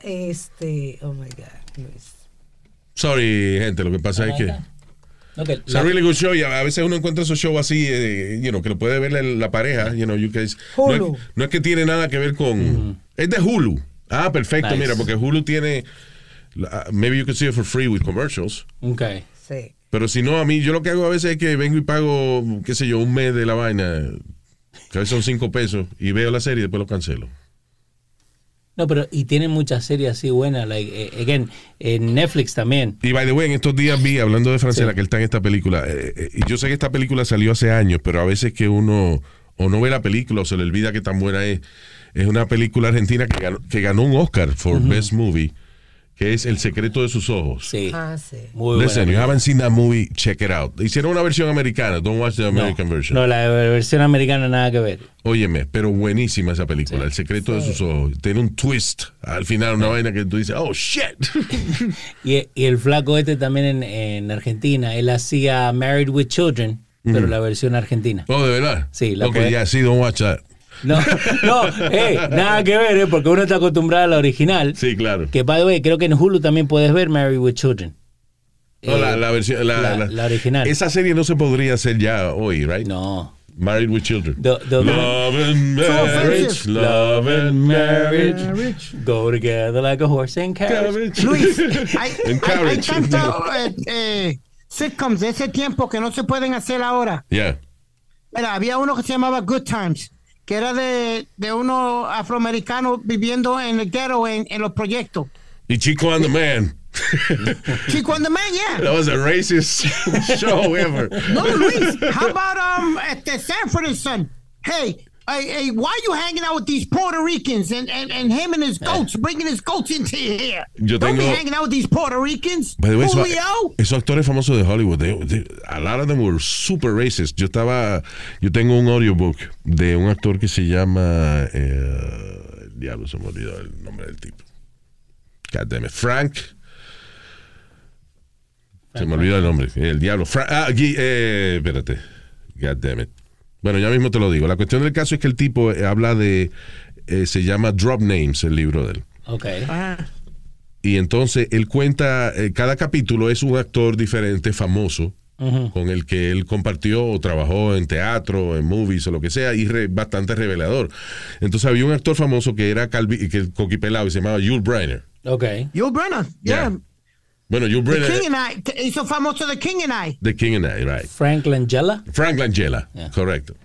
C: Este, oh my God, Luis.
A: Sorry, gente, lo que pasa es que...
D: Ok,
A: It's a really good show y a veces uno encuentra esos shows así, eh, you know, que lo puede ver la, la pareja, you know, you guys. No es,
C: Hulu.
A: no es que tiene nada que ver con... Es de Hulu. Ah, perfecto,
D: Nice.
A: mira, porque Hulu tiene... la- Maybe you can see it for free with commercials.
D: Ok.
C: Sí.
A: Pero si no, a mí, yo lo que hago a veces es que vengo y pago, qué sé yo, un mes de la vaina, que a veces son cinco pesos, y veo la serie y después lo cancelo.
D: No, pero y tiene muchas series así buenas. Like, eh, again, en Netflix también.
A: Y by the way, en estos días vi, hablando de Francela, que él está en esta película. eh, eh, yo sé que esta película salió hace años, pero a veces que uno o no ve la película o se le olvida que tan buena es. Es una película argentina que ganó, que ganó un Oscar for Best Movie, que es El secreto de sus ojos.
D: Sí.
C: Ah, sí.
D: Muy
A: Listen, you haven't seen that movie, check it out. Hicieron una versión americana, don't watch the American version.
D: No, la versión americana nada que ver.
A: Óyeme, pero buenísima esa película, El secreto de sus ojos. Tiene un twist al final, una vaina que tú dices, oh shit.
D: Y, y el flaco este también en, en Argentina, él hacía Married with Children, pero la versión argentina.
A: oh, de verdad.
D: Sí, la
A: Ok, ya, sí, don't watch that.
D: No, no, hey, nada que ver, ¿eh? porque uno está acostumbrado a la original.
A: Sí, claro.
D: Que, by the way, creo que en Hulu también puedes ver Married with Children.
A: No, la,
D: Eh,
A: la versión, la,
D: la-
A: la-
D: la original.
A: Esa serie no se podría hacer ya hoy, right?
D: No.
A: Married with Children.
D: The- the-
A: love and marriage, love and marriage.
D: Go together like a horse and carriage.
B: Luis, hay, hay, hay tantos eh, eh, sitcoms de ese tiempo que no se pueden hacer ahora.
A: Yeah.
B: Mira, había uno que se llamaba Good Times, que era de, de unos afroamericanos viviendo en el ghetto en, en los proyectos.
A: Y Chico and the Man.
B: Chico and the Man, yeah.
A: That was a racist show ever.
B: No, Luis, how about um este Sanford and Son? Hey, hey, hey, why you hanging out with these Puerto Ricans and, and, and him and his goats, bringing his goats into here?
A: Yo
B: Don't be
A: tengo-
B: hanging out with these Puerto Ricans.
A: By the way, eso-
B: Julio.
A: esos actores famosos de Hollywood, they- they- a lot of them were super racist. Yo estaba, yo tengo un audiobook de un actor que se llama, eh, el diablo se me olvidó el nombre del tipo. God damn it. Frank. Se me olvidó el nombre. El diablo. Fra- ah, eh, espérate. God damn it. Bueno, ya mismo te lo digo. La cuestión del caso es que el tipo eh, habla de, eh, se llama Drop Names, el libro de él.
D: Ok.
A: Y entonces él cuenta, eh, cada capítulo es un actor diferente, famoso, con el que él compartió o trabajó en teatro, en movies o lo que sea, y re- bastante revelador. Entonces había un actor famoso que era calvi, que coquipelado y se llamaba Yul Brynner.
D: Ok.
B: Yul Brenner, yeah.
A: Yeah. Bueno, Yul
B: The
A: Brynner,
B: King and I, hizo famoso The King and I.
A: The King and I, right.
D: Frank Langella.
A: Frank Langella, correcto.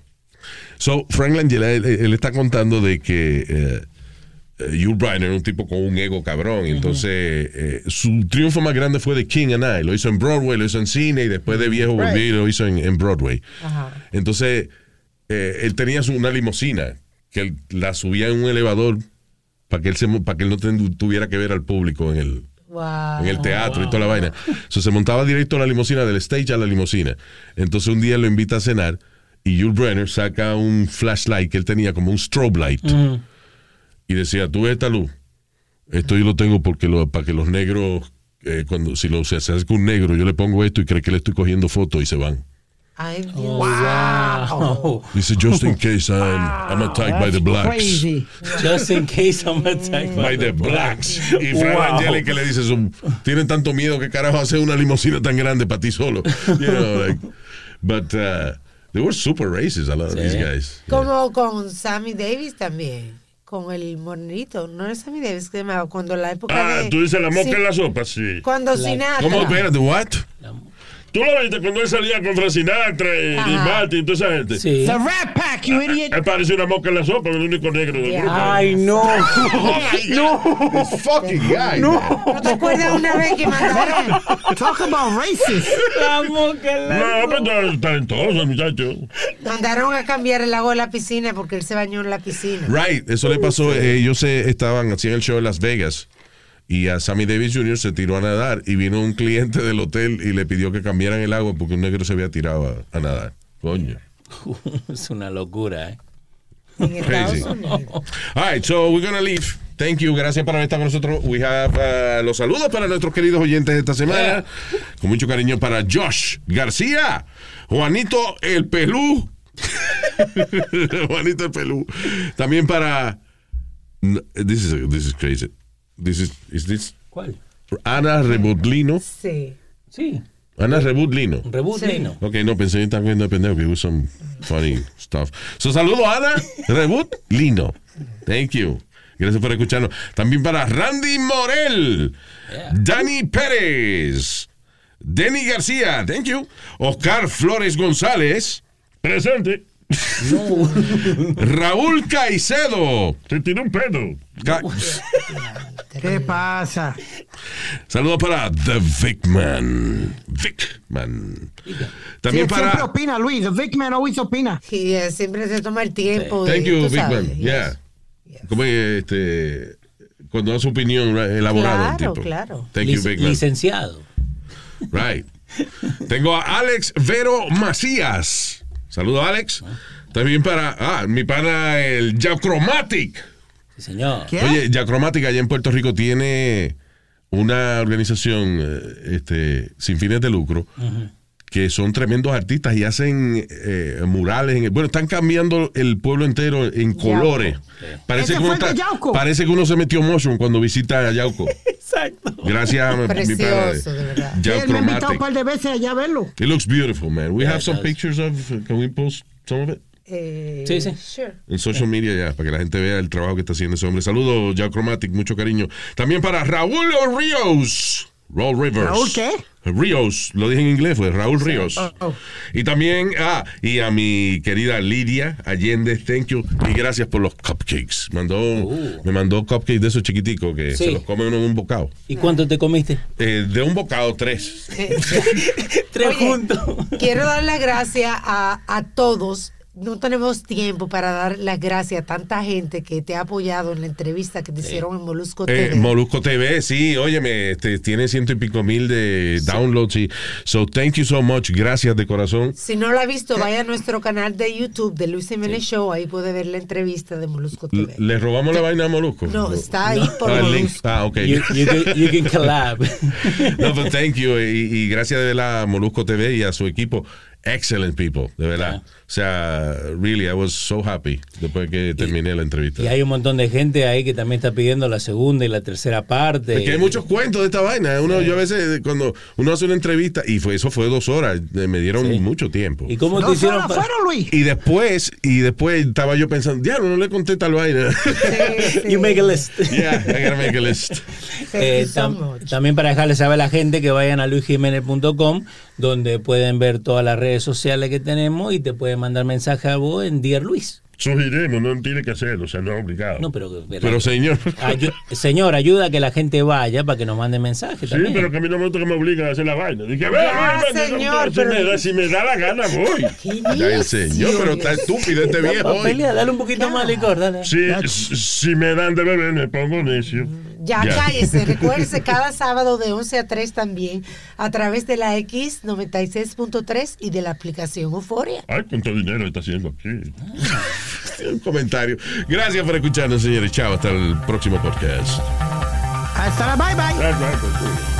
A: So, Frank Langella, él, él está contando de que eh, eh, Yul Brynner era un tipo con un ego cabrón. Entonces, eh, su triunfo más grande fue The King and I. Lo hizo en Broadway, lo hizo en cine y después de viejo
C: Right.
A: volvió y lo hizo en, en Broadway. Entonces, eh, él tenía su- una limusina que él la subía en un elevador para que él se, para que él no ten- tuviera que ver al público en el,
C: Wow.
A: en el teatro y toda la vaina. So, se montaba directo a la limusina, del stage a la limusina. Entonces un día lo invita a cenar y Yul Brenner saca un flashlight que él tenía como un strobe light y decía, tú ves esta luz, esto yo lo tengo porque lo, para que los negros, eh, cuando si lo, se acerca un negro, yo le pongo esto y cree que le estoy cogiendo fotos y se van.
C: Ay, Dios.
D: Wow.
A: Dice, just in case I'm, I'm attacked by the blacks.
B: Crazy.
D: Just in case I'm attacked
A: By the blacks. Y Frank
D: Wow.
A: Angelica le dice, tienen tanto miedo que carajo hacer una limusina tan grande para ti solo. You know, like, but uh, they were super racist, a lot of these guys.
C: Como con Sammy Davis también. Con el morenito. No es Sammy Davis que llamaba cuando la época
I: Ah,
C: de.
I: tú dices la moca
C: Sí,
I: en la sopa, sí.
C: Cuando Sinatra.
A: ¿Cómo? Espérate, what?
I: ¿Tú lo viste cuando él salía con Frank Sinatra y, y. Martin y toda esa gente?
D: Sí.
B: The Rat Pack, you idiot.
I: Él parecía una moca en la sopa, el único negro del grupo.
D: Ay, no.
A: no. This fucking guy.
D: No.
C: ¿No te acuerdas una vez que mandaron?
B: Talk about racist.
D: La moca en la
I: No, pero está talentoso, muchacho.
C: Mandaron a cambiar el agua de la piscina porque él se bañó en la piscina.
A: Right, eso le pasó. eh, ellos se estaban haciendo el show en Las Vegas y a Sammy Davis Jr. se tiró a nadar y vino un cliente del hotel y le pidió que cambiaran el agua porque un negro se había tirado a, a nadar. Coño.
D: Es una locura, ¿eh?
A: Crazy.
C: Unidos.
A: All right, so we're gonna leave. Thank you. Gracias por haber estado con nosotros. We have uh, los saludos para nuestros queridos oyentes de esta semana. Con mucho cariño para Josh García, Juanito el Pelú. Juanito el Pelú. También para. This is, this is crazy. This is, is this
D: ¿Cuál?
A: Ana Rebutlino.
C: Sí.
D: Sí.
A: Ana Rebutlino.
D: Reboot
C: Sí.
D: Lino.
A: Ok, no, pensé que están viendo de pendejo que was some funny stuff. So, saludo a Ana Rebut Lino. Thank you. Gracias por escucharnos. También para Randy Morel, Dani Pérez, Denny García, thank you. Oscar Flores González,
I: Presente.
A: Raúl Caicedo.
I: Se tiró un pedo.
A: Ca-
B: ¿Qué pasa?
A: Saludos para The Vicman. Vicman. También
B: Sí, Siempre
A: para.
B: opina, Luis. The Vic Man always opina.
C: Y eh, siempre se toma el tiempo. de-
A: Thank you,
C: tú sabes,
A: Vicman.
C: yes.
A: Yeah. Como este. Cuando da su opinión elaborada. el
C: Claro,
A: tipo.
C: claro.
A: Thank you,
D: Lic-
A: Vicman.
D: licenciado.
A: Right. Tengo a Alex Vero Macías. Saludos, Alex. También para ah, mi pana, el Yacromatic.
D: Sí, señor.
B: ¿Qué?
A: Oye, Yacromatic allá en Puerto Rico tiene una organización eh, este, sin fines de lucro que son tremendos artistas y hacen eh, murales. En el- bueno, están cambiando el pueblo entero en colores. Parece que, uno está-
B: Yauco.
A: parece que uno se metió motion cuando visita a Yauco.
D: Exacto.
A: Gracias a mi
C: Precioso, de verdad.
B: Sí, él me ha invitado un par de veces allá a verlo.
A: It looks beautiful, man. We
D: Yeah,
A: have some
D: does.
A: pictures of. Can we post some of it?
C: Eh,
D: Sí, sí.
C: Sure.
A: En social media ya, para que la gente vea el trabajo que está haciendo ese hombre. Saludos, Jack Chromatic, mucho cariño. También para Raúl Ríos. Raúl Rivers.
B: ¿Raúl qué?
A: Ríos, lo dije en inglés, fue Raúl Ríos.
B: Oh, oh.
A: Y también, ah, y a mi querida Lidia Allende, thank you. Y gracias por los cupcakes. Mandó, Me mandó cupcakes de esos chiquiticos que
D: Sí.
A: se los comen uno en un bocado.
D: ¿Y cuánto te comiste?
A: Eh, de un bocado, tres.
D: Tres
C: Oye,
D: juntos.
C: Quiero dar las gracias a, a todos. No tenemos tiempo para dar las gracias a tanta gente que te ha apoyado en la entrevista que te hicieron en Molusco
A: Eh,
C: TV.
A: Molusco TV, sí, óyeme, este, tiene ciento y pico mil de downloads. Y, so, thank you so much. Gracias de corazón.
C: si no lo ha visto, vaya a nuestro canal de YouTube de Luis Jiménez Show. Ahí puede ver la entrevista de Molusco TV.
A: ¿Le robamos la vaina a Molusco?
C: No, está ahí por
A: Ah, el link.
C: Molusco.
A: Ah, ok.
D: You, you can, you can collab.
A: no, but thank you. Y, y gracias de verdad a Molusco TV y a su equipo. Excellent people, de verdad. O sea, really, I was so happy después que terminé la entrevista.
D: Y hay un montón de gente ahí que también está pidiendo la segunda y la tercera parte.
A: Es que hay muchos cuentos de esta vaina. Uno, Yo a veces, cuando uno hace una entrevista, y fue eso fue dos horas, eh, me dieron mucho tiempo.
D: ¿Y cómo te hicieron?
B: fueron, Luis.
A: Y después, y después estaba yo pensando, diablo, no le conté tal vaina.
C: Sí, sí.
D: You make a list.
A: yeah, I gotta make a list.
D: Eh,
C: so
D: tam- también para dejarles saber a la gente que vayan a luisjimenez.com donde pueden ver todas las redes sociales que tenemos y te pueden mandar mensaje a vos en Dear Luis.
I: sugerimos, no tiene que hacerlo, o sea, no es obligado.
D: No, pero,
A: Pero señor.
D: Ayu- señor, ayuda a que la gente vaya para que nos mande mensajes
I: Sí,
D: también.
I: pero que a mí no me gusta que me obligan a hacer la vaina. Dije, ve, ve,
D: señor,
I: si,
D: pero-
I: me da, si me da la gana, voy.
A: Ya el señor, pero está estúpido este viejo hoy.
D: Pelea, dale un poquito más licor, dale.
I: Si, si me dan de beber, me pongo necio.
C: Ya, cállese, recuérdese cada sábado de 11 a 3 también a través de la X96.3 y de la aplicación Euforia.
I: Ay, cuánto dinero está haciendo aquí.
A: Un comentario. Gracias por escucharnos, señores. Chao, hasta el próximo podcast.
B: Hasta la bye bye.